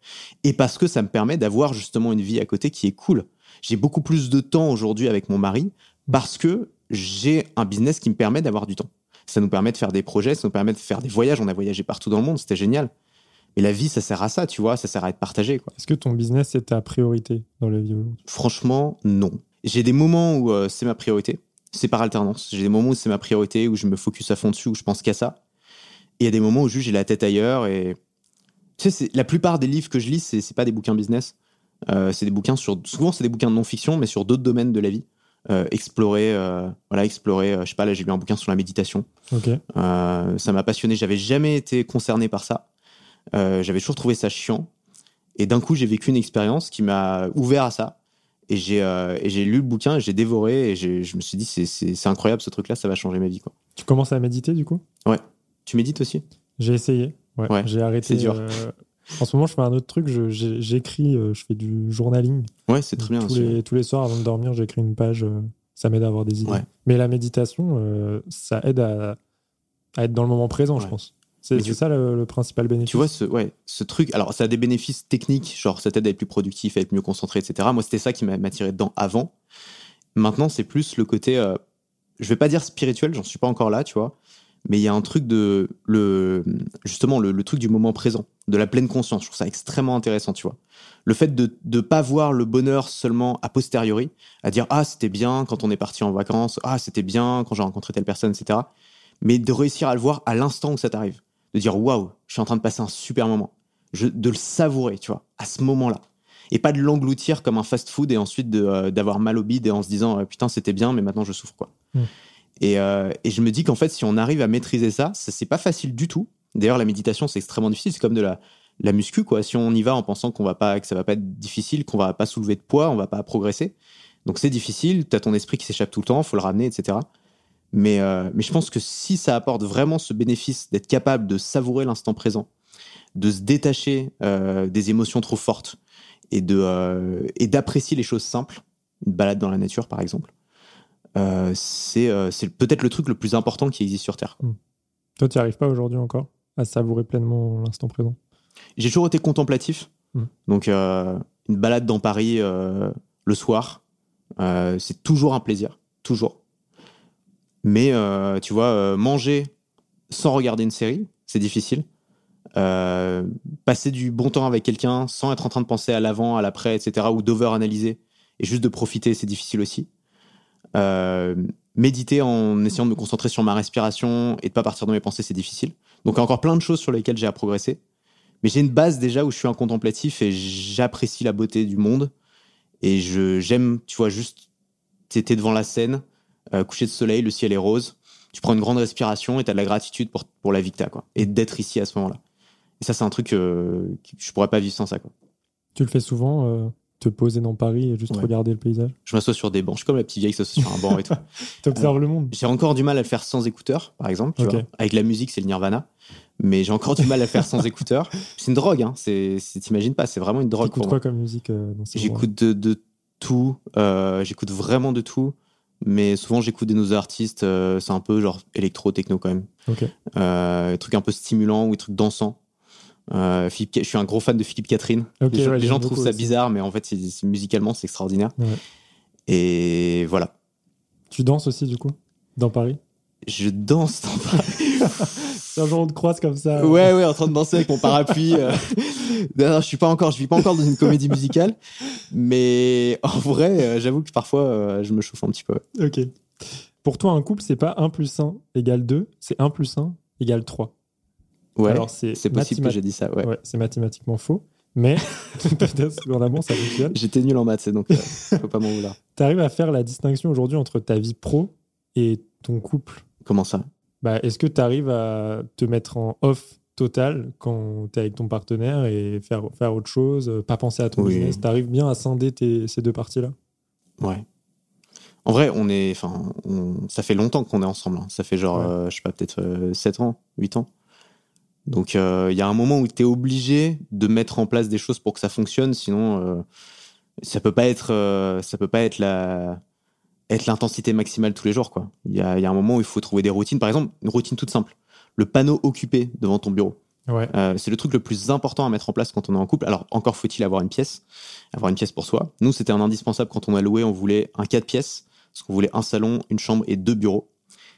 et parce que ça me permet d'avoir justement une vie à côté qui est cool. J'ai beaucoup plus de temps aujourd'hui avec mon mari parce que j'ai un business qui me permet d'avoir du temps. Ça nous permet de faire des projets, ça nous permet de faire des voyages. On a voyagé partout dans le monde, c'était génial. Mais la vie, ça sert à ça, tu vois, ça sert à être partagé, quoi. Est-ce que ton business est ta priorité dans la vie aujourd'hui? Franchement, non. J'ai des moments où euh, c'est ma priorité. C'est par alternance. J'ai des moments où c'est ma priorité, où je me focus à fond dessus, où je pense qu'à ça. Et il y a des moments où juste j'ai la tête ailleurs. Et tu sais, c'est- la plupart des livres que je lis, c'est c'est pas des bouquins business. Euh, c'est des bouquins sur. Souvent, c'est des bouquins de non-fiction, mais sur d'autres domaines de la vie. Euh, explorer, euh, voilà, explorer. euh, je sais pas, là, j'ai lu un bouquin sur la méditation. Ça m'a passionné. J'avais jamais été concerné par ça. Euh, J'avais toujours trouvé ça chiant. Et d'un coup, j'ai vécu une expérience qui m'a ouvert à ça. Et j'ai euh, lu le bouquin, j'ai dévoré, et je me suis dit, c'est- incroyable ce truc-là, ça va changer ma vie. Quoi. Tu commences à méditer du coup? Tu médites aussi? J'ai essayé. Ouais. Ouais, j'ai arrêté. c'est dur. euh, En ce moment, je fais un autre truc. J'écris, je fais du journaling. Ouais, c'est très bien. tous, les, tous les soirs avant de dormir, j'écris une page. ça m'aide à avoir des idées. Ouais. Mais la méditation, euh, ça aide à, à être dans le moment présent, je Ouais. pense. C'est ça le, le principal bénéfice. Tu vois, ce, ouais, ce truc, alors ça a des bénéfices techniques, genre ça t'aide à être plus productif, à être mieux concentré, etc. Moi, c'était ça qui m'a m'a tiré dedans avant. Maintenant, c'est plus le côté, euh, je vais pas dire spirituel, j'en suis pas encore là, tu vois, mais il y a un truc de, le, justement, le, le truc du moment présent, de la pleine conscience. Je trouve ça extrêmement intéressant, tu vois. Le fait de ne pas voir le bonheur seulement a posteriori, à dire, ah, c'était bien quand on est parti en vacances, ah, c'était bien quand j'ai rencontré telle personne, etc. Mais de réussir à le voir à l'instant où ça t'arrive de dire waouh, je suis en train de passer un super moment. Je, de le savourer, tu vois, à ce moment-là. Et pas de l'engloutir comme un fast-food et ensuite euh, d'avoir mal au bide et en se disant euh, putain, c'était bien, mais maintenant je souffre, quoi. Mm. Et, euh, et je me dis qu'en fait, si on arrive à maîtriser ça, ça c'est pas facile du tout. D'ailleurs, la méditation, c'est extrêmement difficile. C'est comme de la, la muscu, quoi. Si on y va en pensant qu'on va pas, que ça va pas être difficile, qu'on va pas soulever de poids, on va pas progresser. Donc c'est difficile. T'as ton esprit qui s'échappe tout le temps, faut le ramener, etc. Mais, euh, mais je pense que si ça apporte vraiment ce bénéfice d'être capable de savourer l'instant présent, de se détacher euh, des émotions trop fortes et de euh, et d'apprécier les choses simples, une balade dans la nature par exemple, c'est c'est peut-être le truc le plus important qui existe sur Terre. quoi. Toi, tu n'y arrives pas aujourd'hui encore à savourer pleinement l'instant présent? J'ai toujours été contemplatif, Mm. donc une balade dans Paris le soir, c'est toujours un plaisir, toujours. Mais euh, tu vois, euh, manger sans regarder une série, c'est difficile. Euh, passer du bon temps avec quelqu'un sans être en train de penser à l'avant, à l'après, etc., ou d'over-analyser, et juste de profiter, c'est difficile aussi. Euh, méditer en essayant de me concentrer sur ma respiration et de pas partir dans mes pensées, c'est difficile. Donc, il y a encore plein de choses sur lesquelles j'ai à progresser. Mais j'ai une base déjà où je suis un contemplatif et j'apprécie la beauté du monde. Et j'aime, tu vois, juste, t'étais devant la scène, euh, coucher de soleil, le ciel est rose. Tu prends une grande respiration et t'as de la gratitude pour, pour la vie que t'as, quoi. Et d'être ici à ce moment-là. Et ça, c'est un truc euh, que je pourrais pas vivre sans ça, quoi. Tu le fais souvent, euh, te poser dans Paris et juste Ouais. regarder le paysage? Je m'assois sur des bancs. Je suis comme la petite vieille qui s'assoit sur un banc et tout. T'observes le monde J'ai encore du mal à le faire sans écouteurs, par exemple. Tu vois. Avec la musique, c'est le nirvana. Mais j'ai encore du mal à le faire sans écouteurs. C'est une drogue, hein. T'imagines pas, c'est vraiment une drogue T'écoutes quoi moi. comme musique euh, J'écoute de, de tout. euh, j'écoute vraiment de tout. Mais souvent, j'écoute des nouveaux artistes. euh, c'est un peu genre électro-techno quand même. Ok. Euh, trucs un peu stimulants ou des trucs dansants. Euh, Philippe, je suis un gros fan de Philippe Catherine. Ok, les gens, ouais, les gens trouvent ça aussi. bizarre, mais en fait, c'est- musicalement, c'est extraordinaire. Ouais. Et voilà. Tu danses aussi, du coup Dans Paris? Je danse dans Paris. C'est un jour on te croise comme ça. Ouais, ouais, en train de danser avec mon parapluie. Non, non, je suis pas encore, je vis pas encore dans une comédie musicale, mais en vrai, euh, j'avoue que parfois, euh, je me chauffe un petit peu. ouais. Ok. Pour toi, un couple, c'est pas 1 plus 1 égale 2, c'est 1 plus 1 égale 3. Ouais, Alors, c'est c'est possible que j'ai dit ça. Ouais. Ouais, c'est mathématiquement faux, mais amont, ça fonctionne. J'étais nul en maths, c'est donc euh, faut pas m'en vouloir. Tu arrives à faire la distinction aujourd'hui entre ta vie pro et ton couple? Comment ça? Bah, Est-ce que tu arrives à te mettre en off total quand tu es avec ton partenaire et faire, faire autre chose, euh, pas penser à ton Oui. business? Tu arrives bien à scinder tes- ces deux parties-là? Ouais. En vrai, on est, enfin, ça fait longtemps qu'on est ensemble. hein. Ça fait genre, Ouais. euh, je sais pas, peut-être euh, 7 ans, 8 ans. Donc, euh, il y a un moment où tu es obligé de mettre en place des choses pour que ça fonctionne, sinon, euh, ça peut pas être, euh, ça peut pas être la, être l'intensité maximale tous les jours, quoi. Il y a, il y a un moment où il faut trouver des routines. Par exemple, une routine toute simple. Le panneau occupé devant ton bureau. Ouais. Euh, c'est le truc le plus important à mettre en place quand on est en couple. Alors, encore faut-il avoir une pièce, avoir une pièce pour soi. Nous, c'était un indispensable quand on a loué. On voulait un 4 pièces, parce qu'on voulait un salon, une chambre et deux bureaux.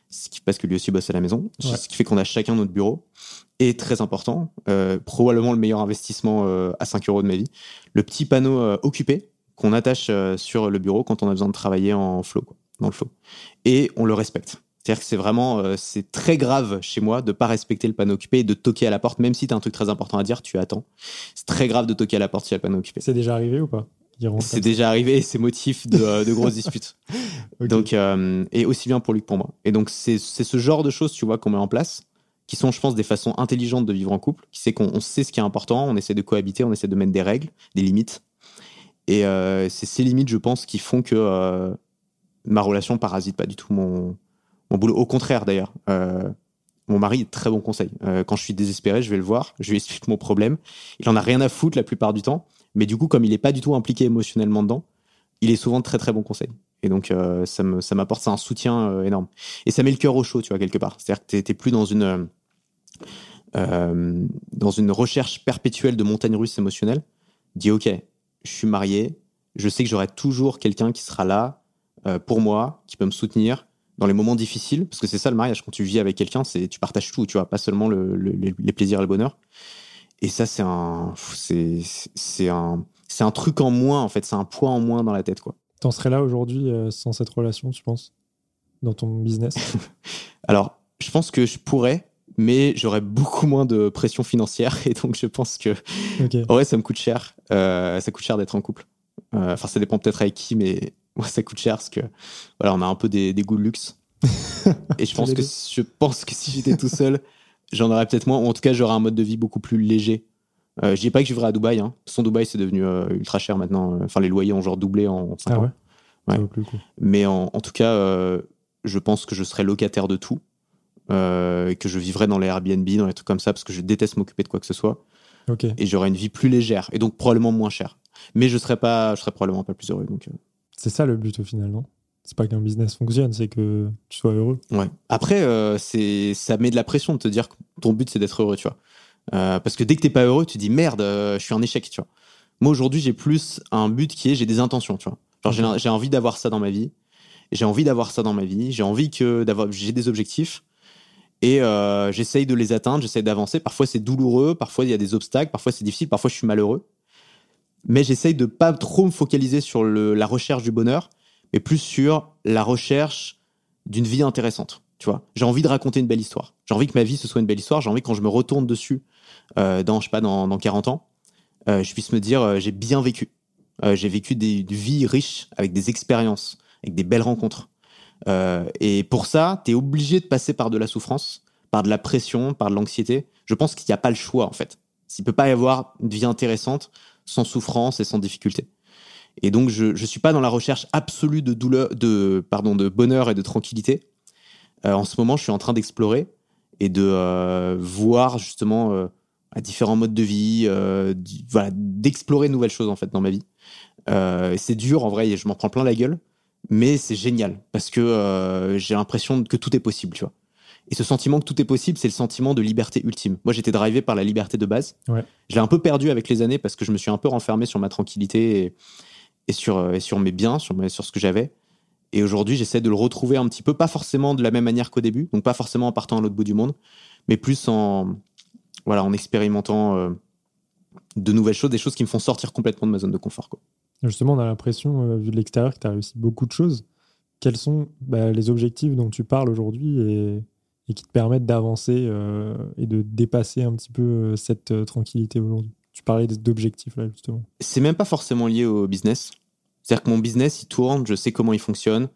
Ce qui, parce que lui aussi bosse à la maison. Ouais. Ce qui fait qu'on a chacun notre bureau. Et très important, euh, probablement le meilleur investissement euh, à 5 euros de ma vie, le petit panneau euh, occupé qu'on attache euh, sur le bureau quand on a besoin de travailler en flow, quoi, dans le flow. Et on le respecte. C'est-à-dire que c'est vraiment, euh, c'est très grave chez moi de pas respecter le panneau occupé et de toquer à la porte, même si tu as un truc très important à dire, tu attends. C'est très grave de toquer à la porte y a le panneau occupé. C'est déjà arrivé ou pas? C'est déjà arrivé et c'est motif de, euh, de grosses disputes. Donc, euh, et aussi bien pour lui que pour moi. Et donc, c'est ce genre de choses, tu vois, qu'on met en place, qui sont, je pense, des façons intelligentes de vivre en couple, qui c'est qu'on on sait ce qui est important, on essaie de cohabiter, on essaie de mettre des règles, des limites. Et euh, c'est ces limites, je pense, qui font que euh, ma relation parasite pas du tout mon, boulot. Au contraire, d'ailleurs. Euh, mon mari est très bon conseil. Quand je suis désespéré, je vais le voir, je lui explique mon problème. Il en a rien à foutre la plupart du temps, mais du coup, comme il est pas du tout impliqué émotionnellement dedans, il est souvent très très bon conseil. Et donc, ça m'apporte un soutien énorme. Et ça met le cœur au chaud, tu vois, quelque part. C'est-à-dire que t'es- t'es plus dans une, dans une recherche perpétuelle de montagne russe émotionnelle. Dis, OK, je suis marié, je sais que j'aurai toujours quelqu'un qui sera là euh, pour moi, qui peut me soutenir dans les moments difficiles. Parce que c'est ça le mariage, quand tu vis avec quelqu'un, c'est tu partages tout, tu vois, pas seulement le- le- les, les plaisirs et le bonheur. Et ça, c'est un, c'est, c'est un, c'est un truc en moins, en fait, c'est un poids en moins dans la tête, quoi. T'en serais là aujourd'hui euh, sans cette relation, tu penses? Dans ton business? Alors, je pense que je pourrais, mais j'aurais beaucoup moins de pression financière et donc je pense que Ok. en vrai ça me coûte cher. Euh, ça coûte cher d'être en couple. Euh, Enfin, ça dépend peut-être avec qui, mais moi ça coûte cher parce que voilà, on a un peu des, des goûts de luxe. et je pense que je pense que si j'étais tout seul, j'en aurais peut-être moins. Ou en tout cas, j'aurais un mode de vie beaucoup plus léger. Euh, je dis pas que je vivrais à Dubaï. Hein. Son Dubaï, c'est devenu euh, ultra cher maintenant. Enfin, les loyers ont genre doublé en 5 Ah ans. ouais? Ça Ouais. plus. Mais en, en tout cas, je pense que je serais locataire de tout. Euh, que je vivrais dans les Airbnb, dans les trucs comme ça, parce que je déteste m'occuper de quoi que ce soit. Et j'aurais une vie plus légère, et donc probablement moins chère. Mais je serais pas, je serais probablement pas plus heureux. Donc, euh, C'est ça le but au final, non? C'est pas qu'un business fonctionne, c'est que tu sois heureux. ouais. Après, euh, c'est, ça met de la pression de te dire que ton but c'est d'être heureux, tu vois. Euh, parce que dès que t'es pas heureux, tu dis merde, je suis un échec, tu vois. Moi aujourd'hui, j'ai plus un but qui est j'ai des intentions, tu vois. Genre j'ai, j'ai envie d'avoir ça dans ma vie. J'ai envie d'avoir ça dans ma vie. J'ai envie que d'avoir, j'ai des objectifs. Et euh, j'essaye de les atteindre, j'essaye d'avancer. Parfois c'est douloureux, parfois il y a des obstacles, parfois c'est difficile, parfois je suis malheureux. Mais j'essaye de pas trop me focaliser sur le, la recherche du bonheur, mais plus sur la recherche d'une vie intéressante. Tu vois, j'ai envie de raconter une belle histoire. J'ai envie que ma vie ce soit une belle histoire. J'ai envie quand je me retourne dessus euh, dans, je sais pas, dans, dans 40 ans, euh, je puisse me dire euh, j'ai bien vécu. Euh, j'ai vécu des, des vies riches avec des expériences, avec des belles rencontres. Euh, et pour ça, tu es obligé de passer par de la souffrance, par de la pression, par de l'anxiété. Je pense qu'il n'y a pas le choix en fait. Il peut pas y avoir une vie intéressante sans souffrance et sans difficulté. Et donc je je suis pas dans la recherche absolue de douleur, de pardon, de bonheur et de tranquillité. Euh, en ce moment, je suis en train d'explorer et de euh, voir justement à différents modes de vie, d'explorer de nouvelles choses en fait dans ma vie. C'est dur en vrai, et je m'en prends plein la gueule, mais c'est génial parce que euh, j'ai l'impression que tout est possible, tu vois. Et ce sentiment que tout est possible, c'est le sentiment de liberté ultime. Moi, j'étais drivé par la liberté de base. Ouais. Je l'ai un peu perdu avec les années parce que je me suis un peu renfermé sur ma tranquillité et, et sur, euh, et sur mes biens, sur, mes- sur ce que j'avais. Et aujourd'hui, j'essaie de le retrouver un petit peu, pas forcément de la même manière qu'au début, donc pas forcément en partant à l'autre bout du monde, mais plus en, voilà, en expérimentant euh, de nouvelles choses, des choses qui me font sortir complètement de ma zone de confort. Quoi. Justement, on a l'impression, euh, vu de l'extérieur, que tu as réussi beaucoup de choses. Quels sont bah, les objectifs dont tu parles aujourd'hui et, qui te permettent d'avancer euh, et de dépasser un petit peu euh, cette tranquillité aujourd'hui? Tu parlais d'objectifs là, justement. C'est même pas forcément lié au business. C'est-à-dire que mon business, il tourne, je sais comment il fonctionne.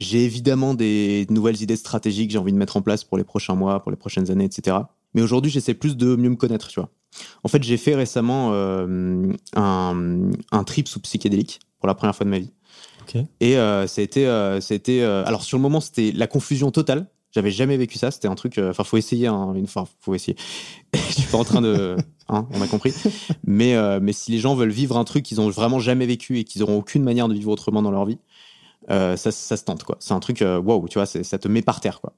J'ai évidemment des nouvelles idées stratégiques que j'ai envie de mettre en place pour les prochains mois, pour les prochaines années, etc. Mais aujourd'hui, j'essaie plus de mieux me connaître, tu vois. En fait, j'ai fait récemment euh, un, un trip sous psychédélique pour la première fois de ma vie. Et euh, ça a été, euh, euh, alors sur le moment, c'était la confusion totale. J'avais jamais vécu ça. C'était un truc. euh, Enfin, faut essayer. Hein, une fois, faut essayer. Je suis pas en train de. Hein, on a compris. Mais mais si les gens veulent vivre un truc qu'ils ont vraiment jamais vécu et qu'ils auront aucune manière de vivre autrement dans leur vie, ça, ça se tente quoi. C'est un truc. Waouh, tu vois, ça te met par terre quoi.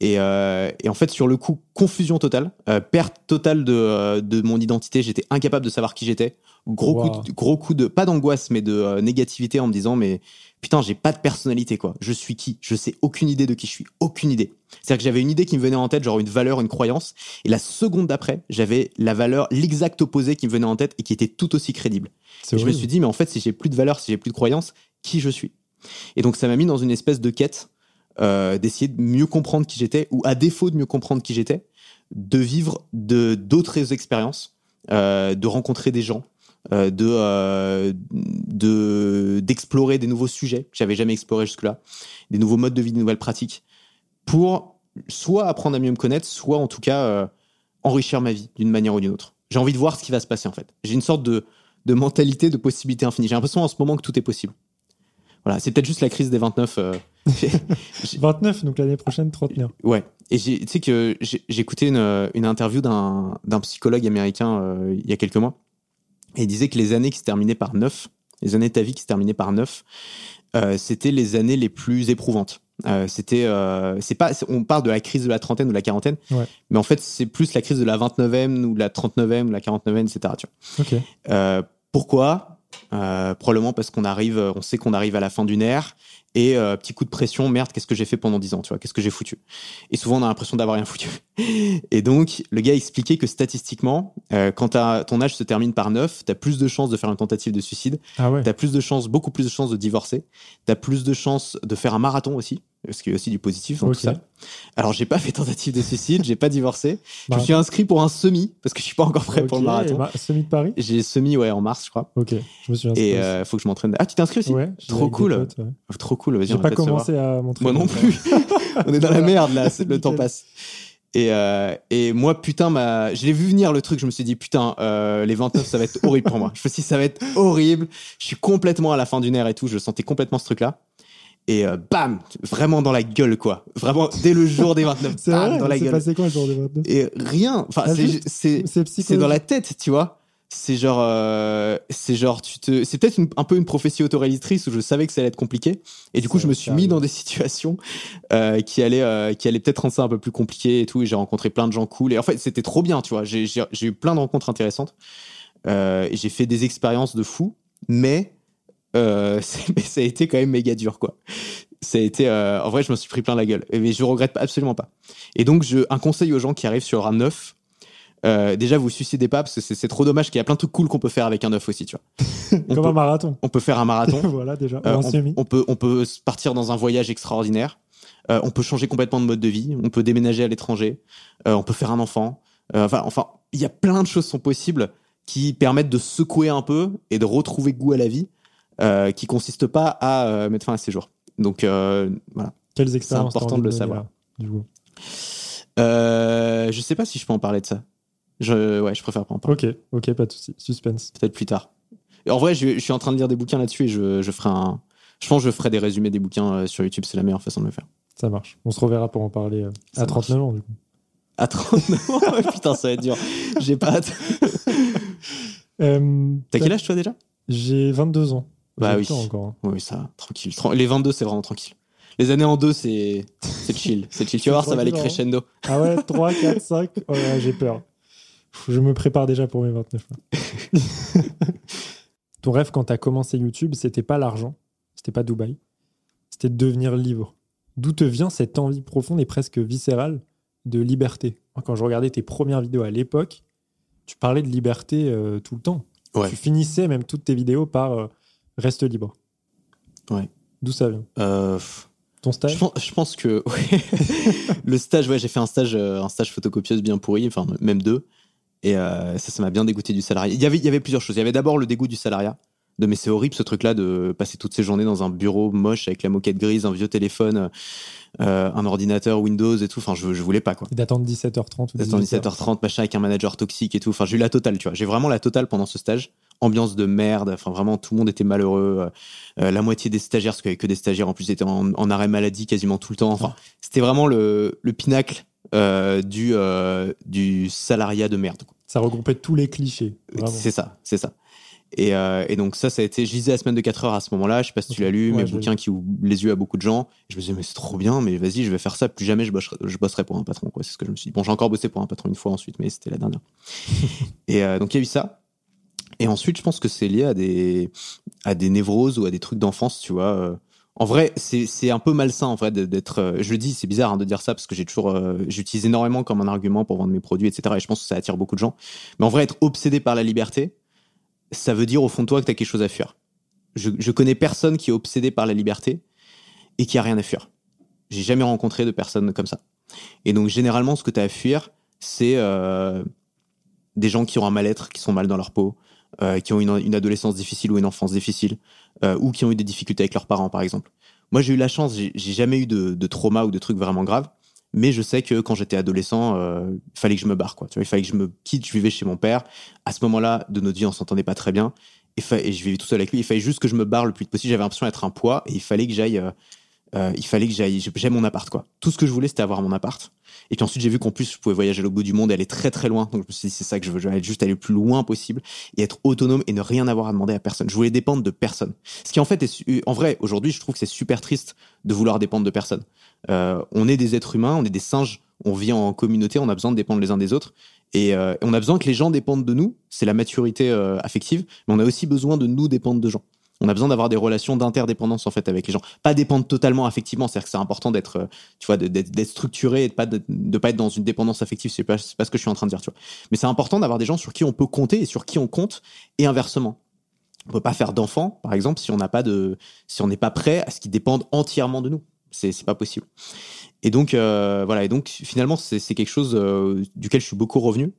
Et, euh, et en fait, sur le coup, confusion totale, euh, perte totale de, euh, de mon identité. J'étais incapable de savoir qui j'étais. Gros Wow. coup, de, gros coup de pas d'angoisse, mais de euh, négativité en me disant mais putain, j'ai pas de personnalité quoi. Je suis qui? Je sais aucune idée de qui je suis, aucune idée. C'est-à-dire que j'avais une idée qui me venait en tête, genre une valeur, une croyance, et la seconde d'après, j'avais la valeur, l'exact opposé qui me venait en tête et qui était tout aussi crédible. Et je me suis dit mais en fait, si j'ai plus de valeur, si j'ai plus de croyance, qui je suis? Et donc ça m'a mis dans une espèce de quête euh, d'essayer de mieux comprendre qui j'étais, ou à défaut de mieux comprendre qui j'étais, de vivre de d'autres expériences, euh, de rencontrer des gens, euh, de de d'explorer des nouveaux sujets que j'avais jamais explorés jusque-là, des nouveaux modes de vie, des nouvelles pratiques, pour soit apprendre à mieux me connaître, soit en tout cas enrichir ma vie d'une manière ou d'une autre. J'ai envie de voir ce qui va se passer en fait. J'ai une sorte de de mentalité de possibilité infinie. J'ai l'impression en ce moment que tout est possible. Voilà, c'est peut-être juste la crise des 29. euh, 29, donc l'année prochaine, trentenaire. Ouais. Et tu sais que j'ai j'ai écouté une, une interview d'un d'un psychologue américain euh, il y a quelques mois. Et il disait que les années qui se terminaient par 9, les années de ta vie qui se terminaient par 9, euh, c'était les années les plus éprouvantes. Euh, c'était, euh, c'est pas, on parle de la crise de la trentaine ou de la quarantaine, Ouais. mais en fait c'est plus la crise de la 29e ou de la 39e ou la 49e, etc. Tu vois. Euh, pourquoi? Euh, Probablement parce qu'on arrive, on sait qu'on arrive à la fin d'une ère et euh, petit coup de pression, merde, qu'est-ce que j'ai fait pendant 10 ans, tu vois, qu'est-ce que j'ai foutu Et souvent on a l'impression d'avoir rien foutu. Et donc le gars expliquait que statistiquement, euh, quand ton âge se termine par 9, t'as plus de chances de faire une tentative de suicide, Ah ouais. plus de chances, beaucoup plus de chances de divorcer, t'as plus de chances de faire un marathon aussi, qu'il y a aussi du positif dans Ok. tout ça. Alors j'ai pas fait tentative de suicide, j'ai pas divorcé, je me Marathon. suis inscrit pour un semi parce que je suis pas encore prêt pour le marathon. ma- Semi de Paris J'ai semi ouais en mars je crois. Ok, je me suis inscrit. Et euh, faut que je m'entraîne. Ah, tu t'es inscrit aussi Ouais, Trop cool. potes, ouais. Trop cool. Vas-y, J'ai pas commencé à m'entraîner. Moi non plus. on est dans la merde là, le temps passe. Et, euh, et moi, putain, ma... je l'ai vu venir le truc. Je me suis dit, putain, euh, les 29, ça va être horrible pour moi. Je me suis dit, ça va être horrible. Je suis complètement à la fin d'une ère et tout. Je sentais complètement ce truc-là. Et euh, bam, vraiment dans la gueule, quoi. Vraiment, dès le jour des 29, C'est bam, vrai, dans la gueule. passé quoi le jour des 29 Et rien. Enfin, Ah, c'est, c'est, dans la tête, tu vois. C'est genre, euh, c'est genre, tu te, c'est peut-être un peu une prophétie autoréalisatrice où je savais que ça allait être compliqué. Et du coup, je me suis mis bien. dans des situations euh, qui allaient, euh, qui allaient peut-être rendre ça un peu plus compliqué et tout. Et j'ai rencontré plein de gens cool. Et en fait, c'était trop bien, tu vois. J'ai, eu plein de rencontres intéressantes. Euh, j'ai fait des expériences de fou, mais, euh, mais ça a été quand même méga dur, quoi. Ça a été, euh, en vrai, je me suis pris plein la gueule. Mais je regrette pas, absolument pas. Et donc, je, un conseil aux gens qui arrivent sur un 9, euh, déjà, vous suicidez pas parce que c'est trop dommage qu'il y a plein de trucs cool qu'on peut faire avec un 9 aussi, tu vois. On Comme peut, un marathon. on peut faire un marathon. voilà déjà. Euh, on, peut, on peut partir dans un voyage extraordinaire. Euh, on peut changer complètement de mode de vie. On peut déménager à l'étranger. On peut faire un enfant. Enfin, enfin, il y a plein de choses sont possibles qui permettent de secouer un peu et de retrouver goût à la vie, euh, qui consiste pas à euh, mettre fin à ses jours. Donc euh, voilà. Quelles expériences t'as important de le savoir. là, du coup Euh, je sais pas si je peux en parler de ça. Je, ouais, je préfère pas en parler. Ok, ok, pas de soucis. Suspense. Peut-être plus tard. En vrai, je, je suis en train de lire des bouquins là-dessus et je, je ferai un. Je pense que je ferai des résumés des bouquins euh, sur YouTube. C'est la meilleure façon de le faire. Ça marche. On se reverra pour en parler euh, à 39 ans, du coup. À 39 ans, putain, ça va être dur. J'ai pas hâte. Euh, T'as quel âge toi déjà? J'ai 22 ans. Bah J'ai oui. encore. hein. Oui, ça, tranquille. Tran- Les 22, c'est vraiment tranquille. Les années en deux, c'est chill. C'est chill. Tu vas voir, ça va aller crescendo. Ah ouais, 3, 4, 5. Oh là là, j'ai peur. Je me prépare déjà pour mes 29 ans. Ton rêve quand t'as commencé YouTube, c'était pas l'argent, c'était pas Dubaï, c'était de devenir libre. D'où te vient cette envie profonde et presque viscérale de liberté? Quand je regardais tes premières vidéos à l'époque, tu parlais de liberté euh, tout le temps. Ouais. Tu finissais même toutes tes vidéos par euh, reste libre. Ouais. D'où ça vient? Euh, Ton je, stage pense, je pense que ouais. le stage, ouais, j'ai fait un stage, euh, un stage photocopieuse bien pourri, enfin même deux. Et euh, ça, ça m'a bien dégoûté du salariat. Il y avait, il y avait plusieurs choses. Il y avait d'abord le dégoût du salariat. De mais c'est horrible ce truc-là de passer toutes ces journées dans un bureau moche avec la moquette grise, un vieux téléphone, euh, un ordinateur Windows et tout. Enfin, je, je voulais pas quoi. D'attendre 17h30 ou D'attendre 18h. 17h30, machin, avec un manager toxique et tout. Enfin, j'ai eu la totale, tu vois. J'ai vraiment la totale pendant ce stage. Ambiance de merde. Enfin, vraiment, tout le monde était malheureux. Euh, la moitié des stagiaires, parce qu'il y avait que des stagiaires, en plus, étaient en, en arrêt maladie quasiment tout le temps. Enfin, c'était vraiment le, le pinacle euh, du, euh, du salariat de merde. quoi. Ça regroupait tous les clichés. C'est ça, c'est ça. Et, euh, et donc ça, ça a été, je lisais la semaine de 4 heures à ce moment-là, je sais pas si tu l'as lu, Ouais, l'ai bouquins qui ouvrent les yeux à beaucoup de gens. Je me disais, mais c'est trop bien, mais vas-y, je vais faire ça, plus jamais je bosserai, je bosserai pour un patron. C'est ce que je me suis dit. Bon, j'ai encore bossé pour un patron une fois ensuite, mais c'était la dernière. et euh, donc il y a eu ça. Et ensuite, je pense que c'est lié à des, à des névroses ou à des trucs d'enfance, tu vois. euh. En vrai, c'est un peu malsain, en vrai, d'être. euh, Je le dis, c'est bizarre hein, de dire ça parce que j'ai toujours, euh, j'utilise énormément comme un argument pour vendre mes produits, etc. Et je pense que ça attire beaucoup de gens. Mais en vrai, être obsédé par la liberté, ça veut dire au fond de toi que tu as quelque chose à fuir. Je, je connais personne qui est obsédé par la liberté et qui a rien à fuir. J'ai jamais rencontré de personne comme ça. Et donc, généralement, ce que tu as à fuir, c'est des gens qui ont un mal-être, qui sont mal dans leur peau, euh, qui ont une, une adolescence difficile ou une enfance difficile, euh, ou qui ont eu des difficultés avec leurs parents, par exemple. Moi, j'ai eu la chance, j'ai jamais eu de, de trauma ou de trucs vraiment graves, mais je sais que quand j'étais adolescent, euh, il fallait que je me barre, quoi. Il fallait que je me quitte, je vivais chez mon père. À ce moment-là de notre vie, on s'entendait pas très bien, et, et je vivais tout seul avec lui. Il fallait juste que je me barre le plus possible. J'avais l'impression d'être un poids, et il fallait que j'aille. Euh, euh, il fallait que j'aille. J'aime mon appart, quoi. Tout ce que je voulais, c'était avoir mon appart. Et puis ensuite, j'ai vu qu'en plus, je pouvais voyager l'autre bout du monde et aller très très loin. Donc je me suis dit, c'est ça que je veux. Juste aller le plus loin possible et être autonome et ne rien avoir à demander à personne. Je voulais dépendre de personne. Ce qui en fait est, su- en vrai, aujourd'hui, je trouve que c'est super triste de vouloir dépendre de personne. Euh, on est des êtres humains, on est des singes, on vit en communauté, on a besoin de dépendre les uns des autres. Et euh, on a besoin que les gens dépendent de nous, c'est la maturité euh, affective, mais on a aussi besoin de nous dépendre de gens. On a besoin d'avoir des relations d'interdépendance en fait avec les gens, pas dépendre totalement affectivement. C'est-à-dire que c'est important d'être, euh, tu vois, d'être structuré et de pas de, pas être dans une dépendance affective. C'est pas, pas ce que je suis en train de dire, tu vois. Mais c'est important d'avoir des gens sur qui on peut compter et sur qui on compte, et inversement. On peut pas faire d'enfants, par exemple, si on n'a pas de, si on n'est pas prêt à ce qu'ils dépendent entièrement de nous. C'est pas possible. Et donc euh, voilà. Et donc finalement, c'est c'est quelque chose euh, duquel je suis beaucoup revenu.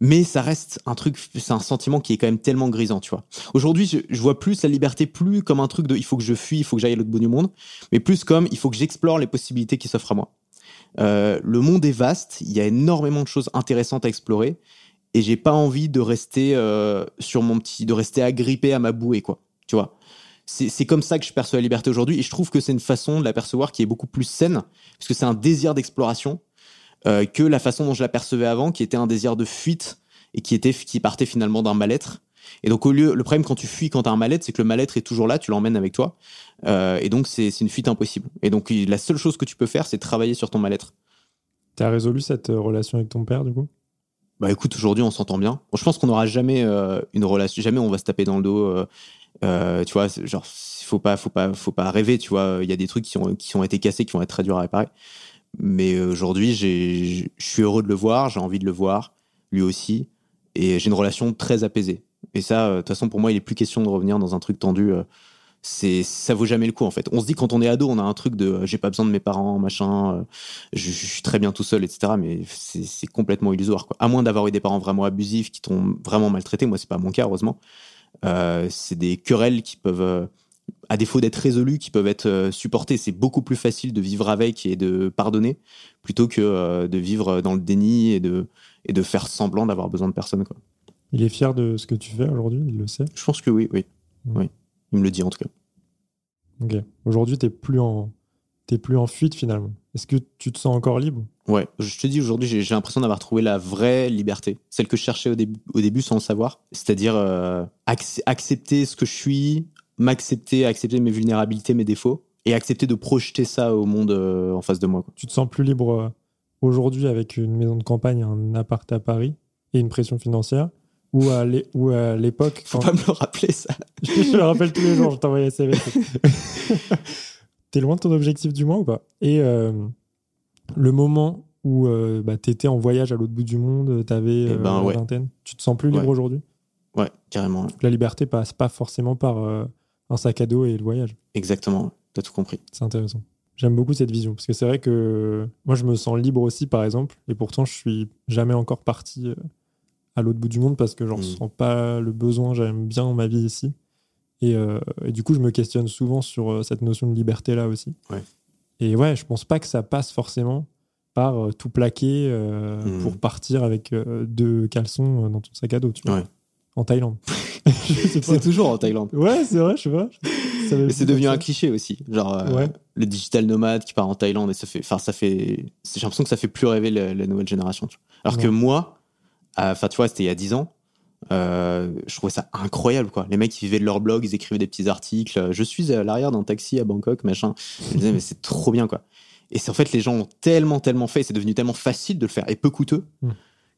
Mais ça reste un truc, c'est un sentiment qui est quand même tellement grisant, tu vois. Aujourd'hui, je, je vois plus la liberté plus comme un truc de il faut que je fuis, il faut que j'aille à l'autre bout du monde, mais plus comme il faut que j'explore les possibilités qui s'offrent à moi. Euh, le monde est vaste, il y a énormément de choses intéressantes à explorer, et j'ai pas envie de rester euh, sur mon petit, de rester agrippé à ma bouée, quoi. Tu vois. C'est comme ça que je perçois la liberté aujourd'hui, et je trouve que c'est une façon de l'apercevoir qui est beaucoup plus saine, parce que c'est un désir d'exploration euh, que la façon dont je l'apercevais avant, qui était un désir de fuite et qui était qui partait finalement d'un mal-être. Et donc au lieu, le problème quand tu fuis quand t'as un mal-être, c'est que le mal-être est toujours là, tu l'emmènes avec toi, Euh, et donc c'est une fuite impossible. Et donc la seule chose que tu peux faire, c'est travailler sur ton mal-être. T'as résolu cette euh, relation avec ton père, du coup? Bah écoute, aujourd'hui on s'entend bien. Bon, je pense qu'on n'aura jamais euh, une relation, jamais on va se taper dans le dos. euh, tu vois, genre faut pas, faut pas, faut pas rêver. Tu vois, il y a des trucs qui ont qui ont été cassés, qui vont être très durs à réparer. Mais aujourd'hui, je suis heureux de le voir, j'ai envie de le voir, lui aussi, et j'ai une relation très apaisée. Et ça, euh, de toute façon, pour moi, il est plus question de revenir dans un truc tendu. euh, c'est ça vaut jamais le coup en fait. On se dit quand on est ado, on a un truc de euh, j'ai pas besoin de mes parents, machin, je, je suis très bien tout seul, etc. Mais c'est complètement illusoire. À moins d'avoir eu des parents vraiment abusifs qui t'ont vraiment maltraité. Moi, c'est pas mon cas heureusement. C'est des querelles qui peuvent, à défaut d'être résolues, qui peuvent être euh, supportées. C'est beaucoup plus facile de vivre avec et de pardonner plutôt que euh, de vivre dans le déni et de et de faire semblant d'avoir besoin de personne quoi. Il est fier de ce que tu fais aujourd'hui, il le sait? Je pense que oui, oui, oui. Il me le dit en tout cas. Ok. Aujourd'hui, t'es plus en, plus en fuite finalement. Est-ce que tu te sens encore libre? Ouais, je te dis aujourd'hui, j'ai j'ai l'impression d'avoir trouvé la vraie liberté, celle que je cherchais au début, au début sans le savoir, c'est-à-dire euh, ac- accepter ce que je suis, m'accepter, accepter mes vulnérabilités, mes défauts, et accepter de projeter ça au monde euh, en face de moi. quoi. Tu te sens plus libre euh, aujourd'hui avec une maison de campagne, un appart à Paris et une pression financière ou à l'époque Faut quand- pas me le rappeler ça. je le rappelle tous les jours, je t'envoie SMS. T'es loin de ton objectif du mois ou pas? Et euh, le moment où euh, bah, t'étais en voyage à l'autre bout du monde, t'avais Eh euh, ben, ouais. vingtaine, tu te sens plus libre Ouais. aujourd'hui? Ouais, carrément. La liberté passe pas forcément par euh, un sac à dos et le voyage. exactement. T'as tout compris. C'est intéressant. J'aime beaucoup cette vision parce que c'est vrai que moi je me sens libre aussi par exemple et pourtant je suis jamais encore parti euh, à l'autre bout du monde parce que j'en Mm. ressens pas le besoin, j'aime bien ma vie ici. Et, euh, et du coup je me questionne souvent sur euh, cette notion de liberté là aussi. Ouais. Et ouais, je pense pas que ça passe forcément par tout plaquer euh, Mm. pour partir avec euh, deux caleçons dans ton sac à dos, tu vois. Ouais. En Thaïlande. C'est toujours en Thaïlande. Ouais, c'est vrai, je sais pas. Mais c'est venu devenu un cliché aussi. Genre, euh, Ouais. le digital nomade qui part en Thaïlande et ça fait. Enfin, ça fait. J'ai l'impression que ça fait plus rêver la, la nouvelle génération. Alors que moi, à- enfin, tu vois, c'était il y a 10 ans. euh, je trouvais ça incroyable, quoi. Les mecs, ils vivaient de leur blog, ils écrivaient des petits articles. Je suis à l'arrière d'un taxi à Bangkok, machin. Je me disais, mais c'est trop bien, quoi. Et c'est en fait, les gens ont tellement, tellement fait, c'est devenu tellement facile de le faire et peu coûteux Mm.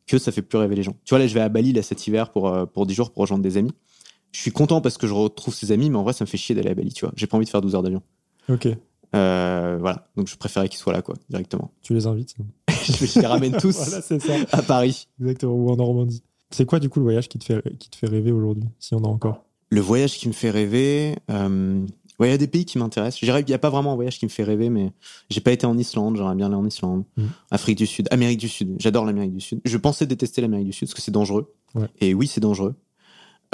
Que ça fait plus rêver les gens. Tu vois, là, je vais à Bali, là, cet hiver, pour, euh, pour 10 jours, pour rejoindre des amis. Je suis content parce que je retrouve ces amis, mais en vrai, ça me fait chier d'aller à Bali, tu vois. J'ai pas envie de faire 12 heures d'avion. Ok, Euh, voilà. Donc, je préférais qu'ils soient là, quoi, directement. tu les invites. je les ramène tous voilà, c'est ça. à Paris. Exactement, ou en Normandie. C'est quoi du coup le voyage qui te fait, qui te fait rêver aujourd'hui, s'il y en a encore? Le voyage qui me fait rêver. euh, il y a des pays qui m'intéressent. Qu'il n'y a pas vraiment un voyage qui me fait rêver, mais j'ai pas été en Islande. J'aimerais bien aller en Islande. Mhm. Afrique du Sud, Amérique du Sud. J'adore l'Amérique du Sud. Je pensais détester l'Amérique du Sud parce que c'est dangereux. Ouais. Et oui, c'est dangereux.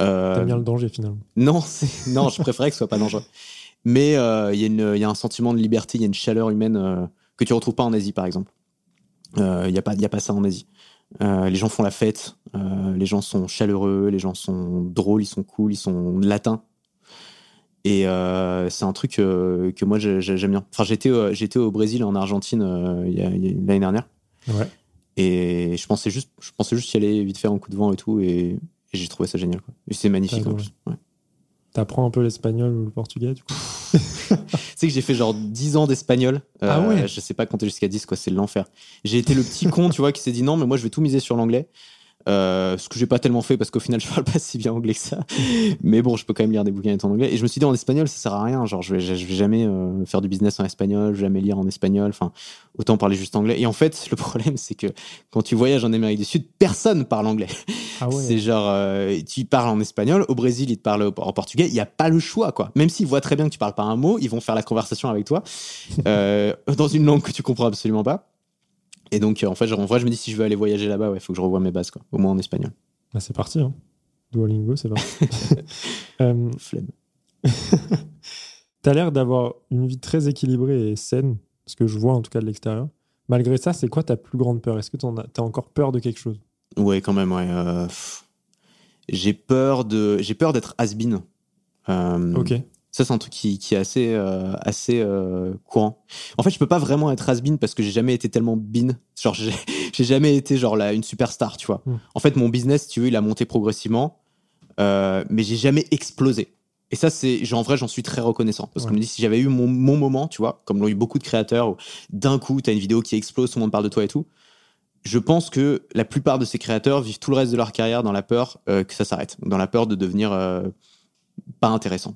Euh, T'aimes bien le danger finalement. Non, je préférais que ce soit pas dangereux. Mais euh, il y, a une- il y a un sentiment de liberté, il y a une chaleur humaine euh, que tu retrouves pas en Asie, par exemple. Euh, Il n'y a, pas- il y a pas ça en Asie. Euh, les gens font la fête, euh, les gens sont chaleureux, les gens sont drôles, ils sont cool, ils sont latins. Et euh, c'est un truc euh, que moi j'ai- j'ai- j'aime bien. Enfin, j'étais euh, j'étais au Brésil en Argentine l'année dernière. Ouais. Et je pensais juste, je pensais juste y aller vite faire un coup de vent et tout, et, et j'ai trouvé ça génial. C'est magnifique en plus. Ouais. T'apprends un peu l'espagnol ou le portugais du coup Tu sais que j'ai fait genre 10 ans d'espagnol. Euh, Ah ouais. Je sais pas compter jusqu'à 10, quoi, c'est l'enfer. J'ai été le petit con, tu vois, qui s'est dit non, mais moi je vais tout miser sur l'anglais. Euh, ce que j'ai pas tellement fait parce qu'au final je parle pas si bien anglais que ça. Mais bon, je peux quand même lire des bouquins en anglais. Et je me suis dit en espagnol, ça sert à rien. Genre, je vais, je vais jamais euh, faire du business en espagnol, je vais jamais lire en espagnol. Enfin, autant parler juste anglais. Et en fait, le problème, c'est que quand tu voyages en Amérique du Sud, personne parle anglais. Ah ouais. C'est genre, euh, tu parles en espagnol, au Brésil, ils te parlent en portugais, il n'y a pas le choix, quoi. Même s'ils voient très bien que tu parles pas un mot, ils vont faire la conversation avec toi dans une langue que tu comprends absolument pas. Et donc, euh, en fait, en vrai, je me dis, si je veux aller voyager là-bas, il faut que je revoie mes bases, quoi. Au moins en espagnol. Bah, c'est parti. Hein. Duolingo, c'est parti. Euh, Flemme. T'as l'air d'avoir une vie très équilibrée et saine, ce que je vois en tout cas de l'extérieur. Malgré ça, c'est quoi ta plus grande peur? Est-ce que t'en as, t'as encore peur de quelque chose? Ouais, quand même, ouais. euh, j'ai peur de, j'ai peur d'être has-been. Euh, Ok. Ça, c'est un truc qui, qui est assez, euh, assez euh, courant. En fait, je peux pas vraiment être has-been parce que j'ai jamais été tellement bin. Genre, j'ai jamais été genre là, une superstar, tu vois. Hmm. En fait, mon business, si tu veux, il a monté progressivement, euh, mais j'ai jamais explosé. Et ça, c'est, en vrai, j'en suis très reconnaissant. Parce que Ouais. je me dis, si j'avais eu mon, mon moment, tu vois, comme l'ont eu beaucoup de créateurs, où d'un coup, t'as une vidéo qui explose, tout le monde parle de toi et tout. Je pense que la plupart de ces créateurs vivent tout le reste de leur carrière dans la peur euh, que ça s'arrête, dans la peur de devenir pas intéressant.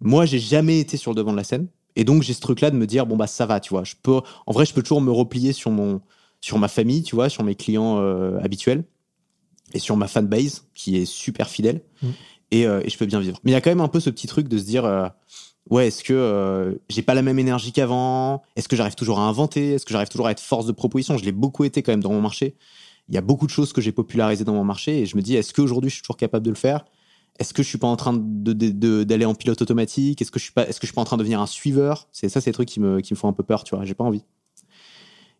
Moi, j'ai jamais été sur le devant de la scène, et donc j'ai ce truc-là de me dire bon bah ça va, tu vois. Je peux, en vrai, je peux toujours me replier sur mon, sur ma famille, tu vois, sur mes clients euh, habituels et sur ma fanbase qui est super fidèle. Mm. et, euh, et je peux bien vivre. Mais il y a quand même un peu ce petit truc de se dire, euh, ouais, est-ce que j'ai pas la même énergie qu'avant? Est-ce que j'arrive toujours à inventer? Est-ce que j'arrive toujours à être force de proposition? Je l'ai beaucoup été quand même dans mon marché. Il y a beaucoup de choses que j'ai popularisées dans mon marché et je me dis, est-ce qu'aujourd'hui je suis toujours capable de le faire? Est-ce que je suis pas en train de, de- de- d'aller en pilote automatique? Est-ce que je suis pas, est-ce que je suis pas en train de devenir un suiveur? C'est ça, c'est des trucs qui me, qui me font un peu peur, tu vois. J'ai pas envie.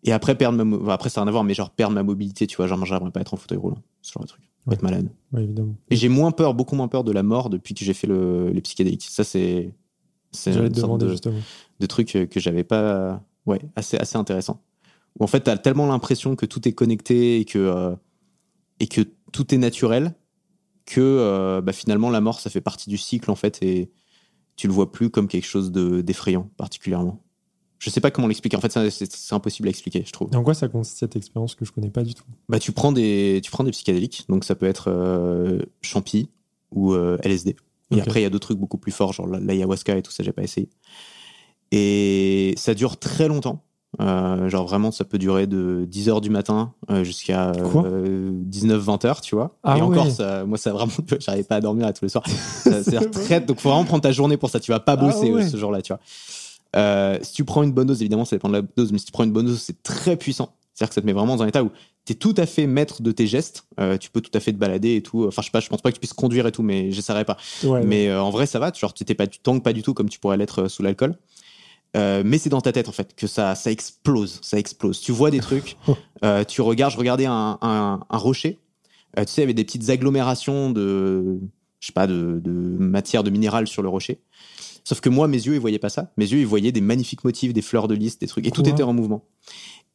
Et après perdre ma, enfin, après ça n'a rien à voir, mais genre perdre ma mobilité, tu vois. Genre, j'aimerais pas être en fauteuil roulant, ce genre de truc. Ouais. Être malade. Ouais, évidemment. Et j'ai moins peur, beaucoup moins peur de la mort depuis que j'ai fait le, les psychédéliques. Ça, c'est, c'est une te sorte de, justement. de truc euh, que j'avais pas, ouais, assez, assez intéressant. Où en fait, t'as tellement l'impression que tout est connecté et que, euh, et que tout est naturel que euh, bah, finalement la mort, ça fait partie du cycle en fait et tu le vois plus comme quelque chose de, d'effrayant particulièrement. Je sais pas comment l'expliquer. En fait, c'est, impossible à expliquer, je trouve. Et en quoi ça consiste cette expérience que je connais pas du tout? Bah, tu prends des, tu prends des psychédéliques, donc ça peut être euh, champi ou euh, LSD. Et après, il y a d'autres trucs beaucoup plus forts, genre la- l'ayahuasca et tout ça, j'ai pas essayé. Et ça dure très longtemps. Euh, genre vraiment, ça peut durer de 10h du matin euh, jusqu'à Quoi 19-20 heures, tu vois. Ah et encore, ça, moi, ça vraiment, j'arrivais pas à dormir à tous les soirs. Très, donc faut vraiment prendre ta journée pour ça. Tu vas pas Ah bosser ouais. euh, ce jour-là, tu vois. Euh, si tu prends une bonne dose, évidemment, ça dépend de la dose, mais si tu prends une bonne dose, c'est très puissant. C'est-à-dire que ça te met vraiment dans un état où tu es tout à fait maître de tes gestes. Euh, tu peux tout à fait te balader et tout. Enfin, je sais pas, je pense pas que tu puisses conduire et tout, mais j'essaierai pas. Ouais, Mais euh, en vrai, ça va. Genre, tu t'es pas, tu tangues pas du tout comme tu pourrais l'être euh, sous l'alcool. Euh, mais c'est dans ta tête en fait que ça, ça explose, ça explose. Tu vois des trucs. euh, tu regardes, je regardais un, un, un rocher. Euh, tu sais, il y avait des petites agglomérations de, je sais pas, de, de matière, de minéral sur le rocher. Sauf que moi, mes yeux, ils voyaient pas ça. Mes yeux, ils voyaient des magnifiques motifs, des fleurs de lys, des trucs, et tout était en mouvement.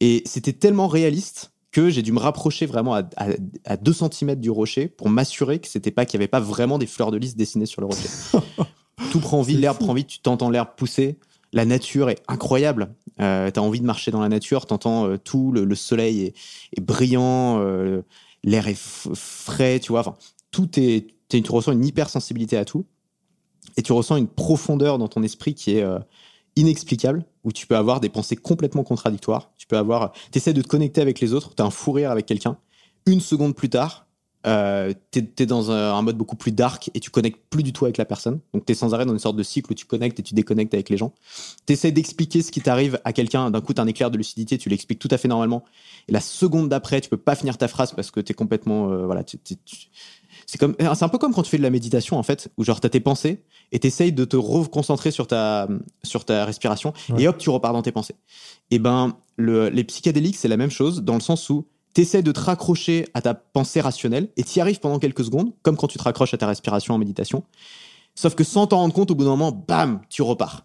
Et c'était tellement réaliste que j'ai dû me rapprocher vraiment à, à, à 2 cm du rocher pour m'assurer que c'était pas qu'il y avait pas vraiment des fleurs de lys dessinées sur le rocher. tout prend vie, l'herbe prend vie, tu t'entends l'herbe pousser. La nature est incroyable. Euh, T'as envie de marcher dans la nature, t'entends euh, tout, le, le soleil est, brillant, euh, l'air est frais, tu vois. Tout est, tu ressens une hypersensibilité à tout, et tu ressens une profondeur dans ton esprit qui est euh, inexplicable, où tu peux avoir des pensées complètement contradictoires. Tu peux avoir, t'essaies de te connecter avec les autres, t'as un fou rire avec quelqu'un. Une seconde plus tard, euh, t'es es dans un, un mode beaucoup plus dark et tu connectes plus du tout avec la personne. Donc t'es sans arrêt dans une sorte de cycle où tu connectes et tu déconnectes avec les gens. T'essaies d'expliquer ce qui t'arrive à quelqu'un. D'un coup, t'as un éclair de lucidité, tu l'expliques tout à fait normalement. Et la seconde d'après, tu peux pas finir ta phrase parce que t'es complètement, euh, voilà, tu- tu- tu- c'est comme, c'est un peu comme quand tu fais de la méditation en fait, où genre t'as tes pensées et t'essayes de te reconcentrer sur ta, sur ta respiration Ouais. et hop, tu repars dans tes pensées. Et ben, le, les psychédéliques, c'est la même chose dans le sens où t'essaies de te raccrocher à ta pensée rationnelle et t'y arrives pendant quelques secondes, comme quand tu te raccroches à ta respiration en méditation. Sauf que sans t'en rendre compte, au bout d'un moment, bam, tu repars.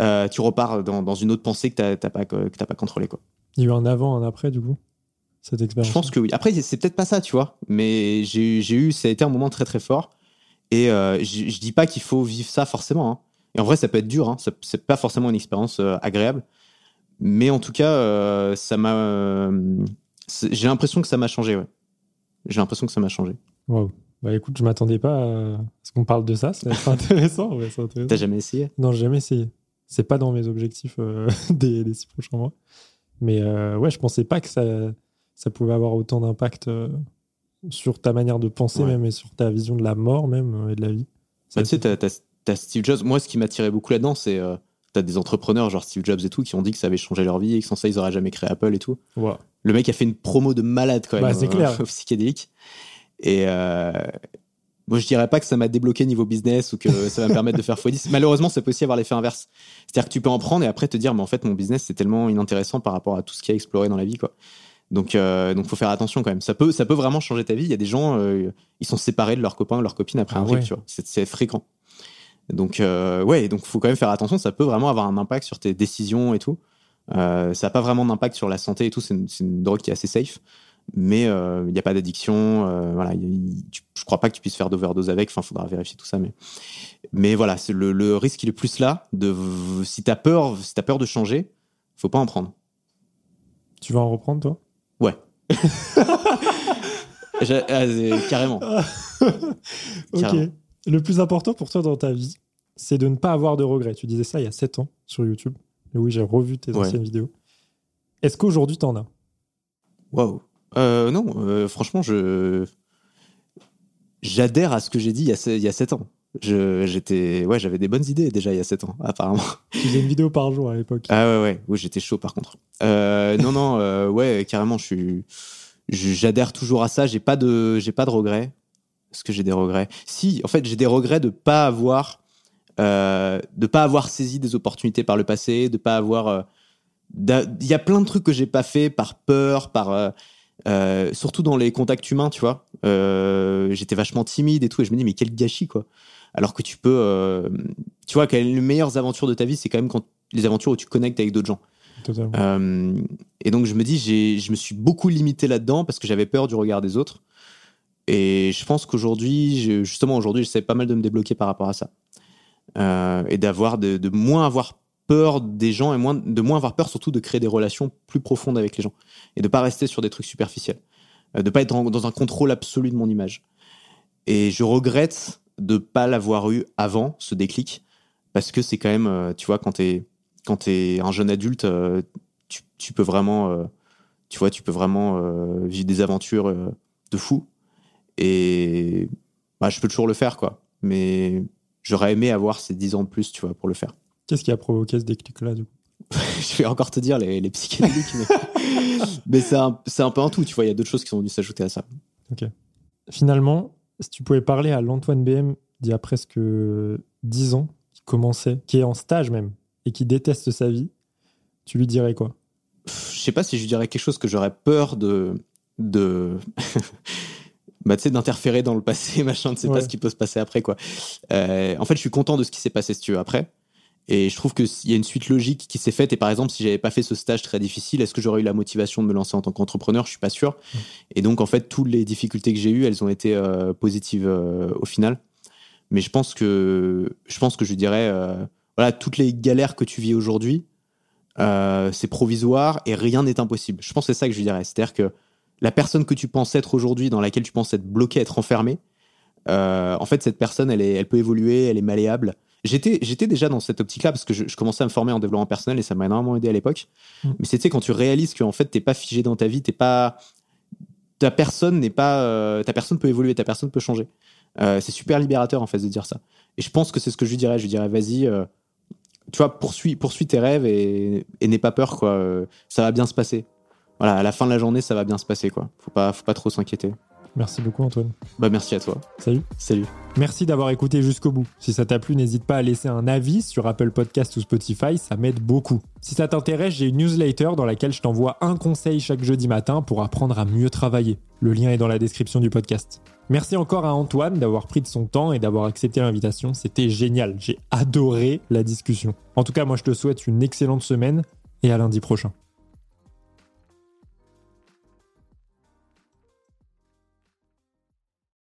Euh, tu repars dans, dans une autre pensée que t'as pas, que pas contrôlée, quoi. Il y a eu un avant, un après, du coup, cette expérience. Je pense que oui. Après, c'est peut-être pas ça, tu vois. Mais j'ai eu- j'ai eu, ça a été un moment très très fort. Et euh, je je dis pas qu'il faut vivre ça forcément. hein. Et en vrai, ça peut être dur. Hein. C'est pas forcément une expérience euh, agréable. Mais en tout cas, euh, ça m'a. J'ai l'impression que ça m'a changé. Ouais. J'ai l'impression que ça m'a changé. Waouh. Bah écoute, je m'attendais pas à ce qu'on parle de ça. C'est intéressant. Ouais, intéressant. T'as jamais essayé? Non, j'ai jamais essayé. C'est pas dans mes objectifs euh, des, des six prochains mois. Mais euh, ouais, je pensais pas que ça, ça pouvait avoir autant d'impact euh, sur ta manière de penser Ouais. même et sur ta vision de la mort même euh, et de la vie. Bah, tu sais, t'as, Steve Jobs. Moi, ce qui m'attirait beaucoup là-dedans, c'est t'as des entrepreneurs, genre Steve Jobs et tout, qui ont dit que ça avait changé leur vie et que sans ça, ils auraient jamais créé Apple et tout. Wow. Le mec a fait une promo de malade quand même Bah, c'est euh, clair. psychédélique. Et euh, moi, je dirais pas que ça m'a débloqué niveau business ou que ça va me permettre de faire x10. Malheureusement, ça peut aussi avoir l'effet inverse. C'est-à-dire que tu peux en prendre et après te dire, mais en fait, mon business, c'est tellement inintéressant par rapport à tout ce qu'il y a exploré dans la vie, quoi. Donc, euh, donc, faut faire attention quand même. Ça peut, ça peut vraiment changer ta vie. Il y a des gens, euh, ils sont séparés de leurs copains, de leurs copines après Ah un ouais. c'est fréquent. Donc, euh, ouais, donc faut quand même faire attention. Ça peut vraiment avoir un impact sur tes décisions et tout. Euh, ça n'a pas vraiment d'impact sur la santé et tout. C'est une, drogue qui est assez safe mais euh, il n'y a pas d'addiction. euh, voilà, il- il- tu- je crois pas que tu puisses faire d'overdose avec. Enfin, faudra vérifier tout ça, mais mais voilà, c'est le, le risque il est plus là. De si t'as peur, si t'as peur de changer, faut pas en prendre. Tu vas en reprendre, toi? Ouais. Ah, c'est- carrément. Ok. Le plus important pour toi dans ta vie, c'est de ne pas avoir de regrets. Tu disais ça il y a 7 ans sur YouTube. Et oui, j'ai revu tes Ouais. anciennes vidéos. Est-ce qu'aujourd'hui, t'en as? Waouh. Euh, non, euh, franchement, je j'adhère à ce que j'ai dit il y a, il y a 7 ans. J'étais, ouais, j'avais des bonnes idées déjà il y a 7 ans, apparemment. Tu faisais une vidéo par jour à l'époque. Ah ouais, ouais, oui, j'étais chaud par contre. Euh, non, non, euh, ouais, carrément, je suis, je- j'adhère toujours à ça. J'ai pas de, j'ai pas de regrets. Est-ce que j'ai des regrets Si, en fait, j'ai des regrets de pas avoir, euh, de pas avoir saisi des opportunités par le passé, de pas avoir. euh, Il y a plein de trucs que j'ai pas fait par peur, par euh, surtout dans les contacts humains, tu vois. J'étais vachement timide et tout, et je me dis mais quel gâchis quoi. Alors que tu peux, tu vois, que les meilleures aventures de ta vie, c'est quand même quand les aventures où tu connectes avec d'autres gens. Et donc je me dis, je me suis beaucoup limité là-dedans parce que j'avais peur du regard des autres. Et je pense qu'aujourd'hui, justement aujourd'hui, j'essaie pas mal de me débloquer par rapport à ça. Euh, et d'avoir, de, moins avoir peur des gens et moins, de moins avoir peur surtout de créer des relations plus profondes avec les gens. Et de pas rester sur des trucs superficiels. Euh, de pas être dans, un contrôle absolu de mon image. Et je regrette de pas l'avoir eu avant, ce déclic. Parce que c'est quand même, euh, tu vois, quand t'es, quand t'es un jeune adulte, euh, tu, peux vraiment, tu vois, tu peux vraiment vivre des aventures de fou. Et bah, je peux toujours le faire, quoi. Mais j'aurais aimé avoir ces 10 ans de plus, tu vois, pour le faire. Qu'est-ce qui a provoqué ce déclic-là, du coup? Je vais encore te dire les, les psychédéliques, mais, mais c'est un, peu un tout, tu vois. Il y a d'autres choses qui sont venues s'ajouter à ça. Finalement, si tu pouvais parler à l'Antoine BM d'il y a presque 10 ans, qui commençait, qui est en stage même, et qui déteste sa vie, tu lui dirais quoi? Je sais pas si je dirais quelque chose que j'aurais peur de. de... bah, d'interférer dans le passé, machin, tu sais Ouais. pas ce qui peut se passer après, quoi. Euh, en fait, je suis content de ce qui s'est passé, si tu veux, après. Et je trouve qu'il y a une suite logique qui s'est faite. Et par exemple, si j'avais pas fait ce stage très difficile, est-ce que j'aurais eu la motivation de me lancer en tant qu'entrepreneur? Je suis pas sûr. Et donc, en fait, toutes les difficultés que j'ai eues, elles ont été euh, positives euh, au final. Mais je pense que je pense que je dirais, voilà, toutes les galères que tu vis aujourd'hui, c'est provisoire et rien n'est impossible. Je pense que c'est ça que je dirais. C'est-à-dire que la personne que tu penses être aujourd'hui, dans laquelle tu penses être bloqué, être enfermé, euh, en fait, cette personne, elle, est, elle peut évoluer, elle est malléable. J'étais, j'étais déjà dans cette optique-là parce que je, je commençais à me former en développement personnel et ça m'a énormément aidé à l'époque. Mm. Mais c'était quand tu réalises qu'en fait, t'es pas figé dans ta vie, t'es pas, ta personne n'est pas, euh, ta personne peut évoluer, ta personne peut changer. Euh, c'est super libérateur en fait de dire ça. Et je pense que c'est ce que je lui dirais. Je lui dirais, vas-y, tu vois, poursuis, poursuis tes rêves et, et n'aie pas peur, quoi. Ça va bien se passer. Voilà, à la fin de la journée, ça va bien se passer, quoi. Faut pas, faut pas trop s'inquiéter. Merci beaucoup, Antoine. Bah, merci à toi. Salut. Salut. Merci d'avoir écouté jusqu'au bout. Si ça t'a plu, n'hésite pas à laisser un avis sur Apple Podcast ou Spotify, ça m'aide beaucoup. Si ça t'intéresse, j'ai une newsletter dans laquelle je t'envoie un conseil chaque jeudi matin pour apprendre à mieux travailler. Le lien est dans la description du podcast. Merci encore à Antoine d'avoir pris de son temps et d'avoir accepté l'invitation. C'était génial. J'ai adoré la discussion. En tout cas, moi je te souhaite une excellente semaine et à lundi prochain.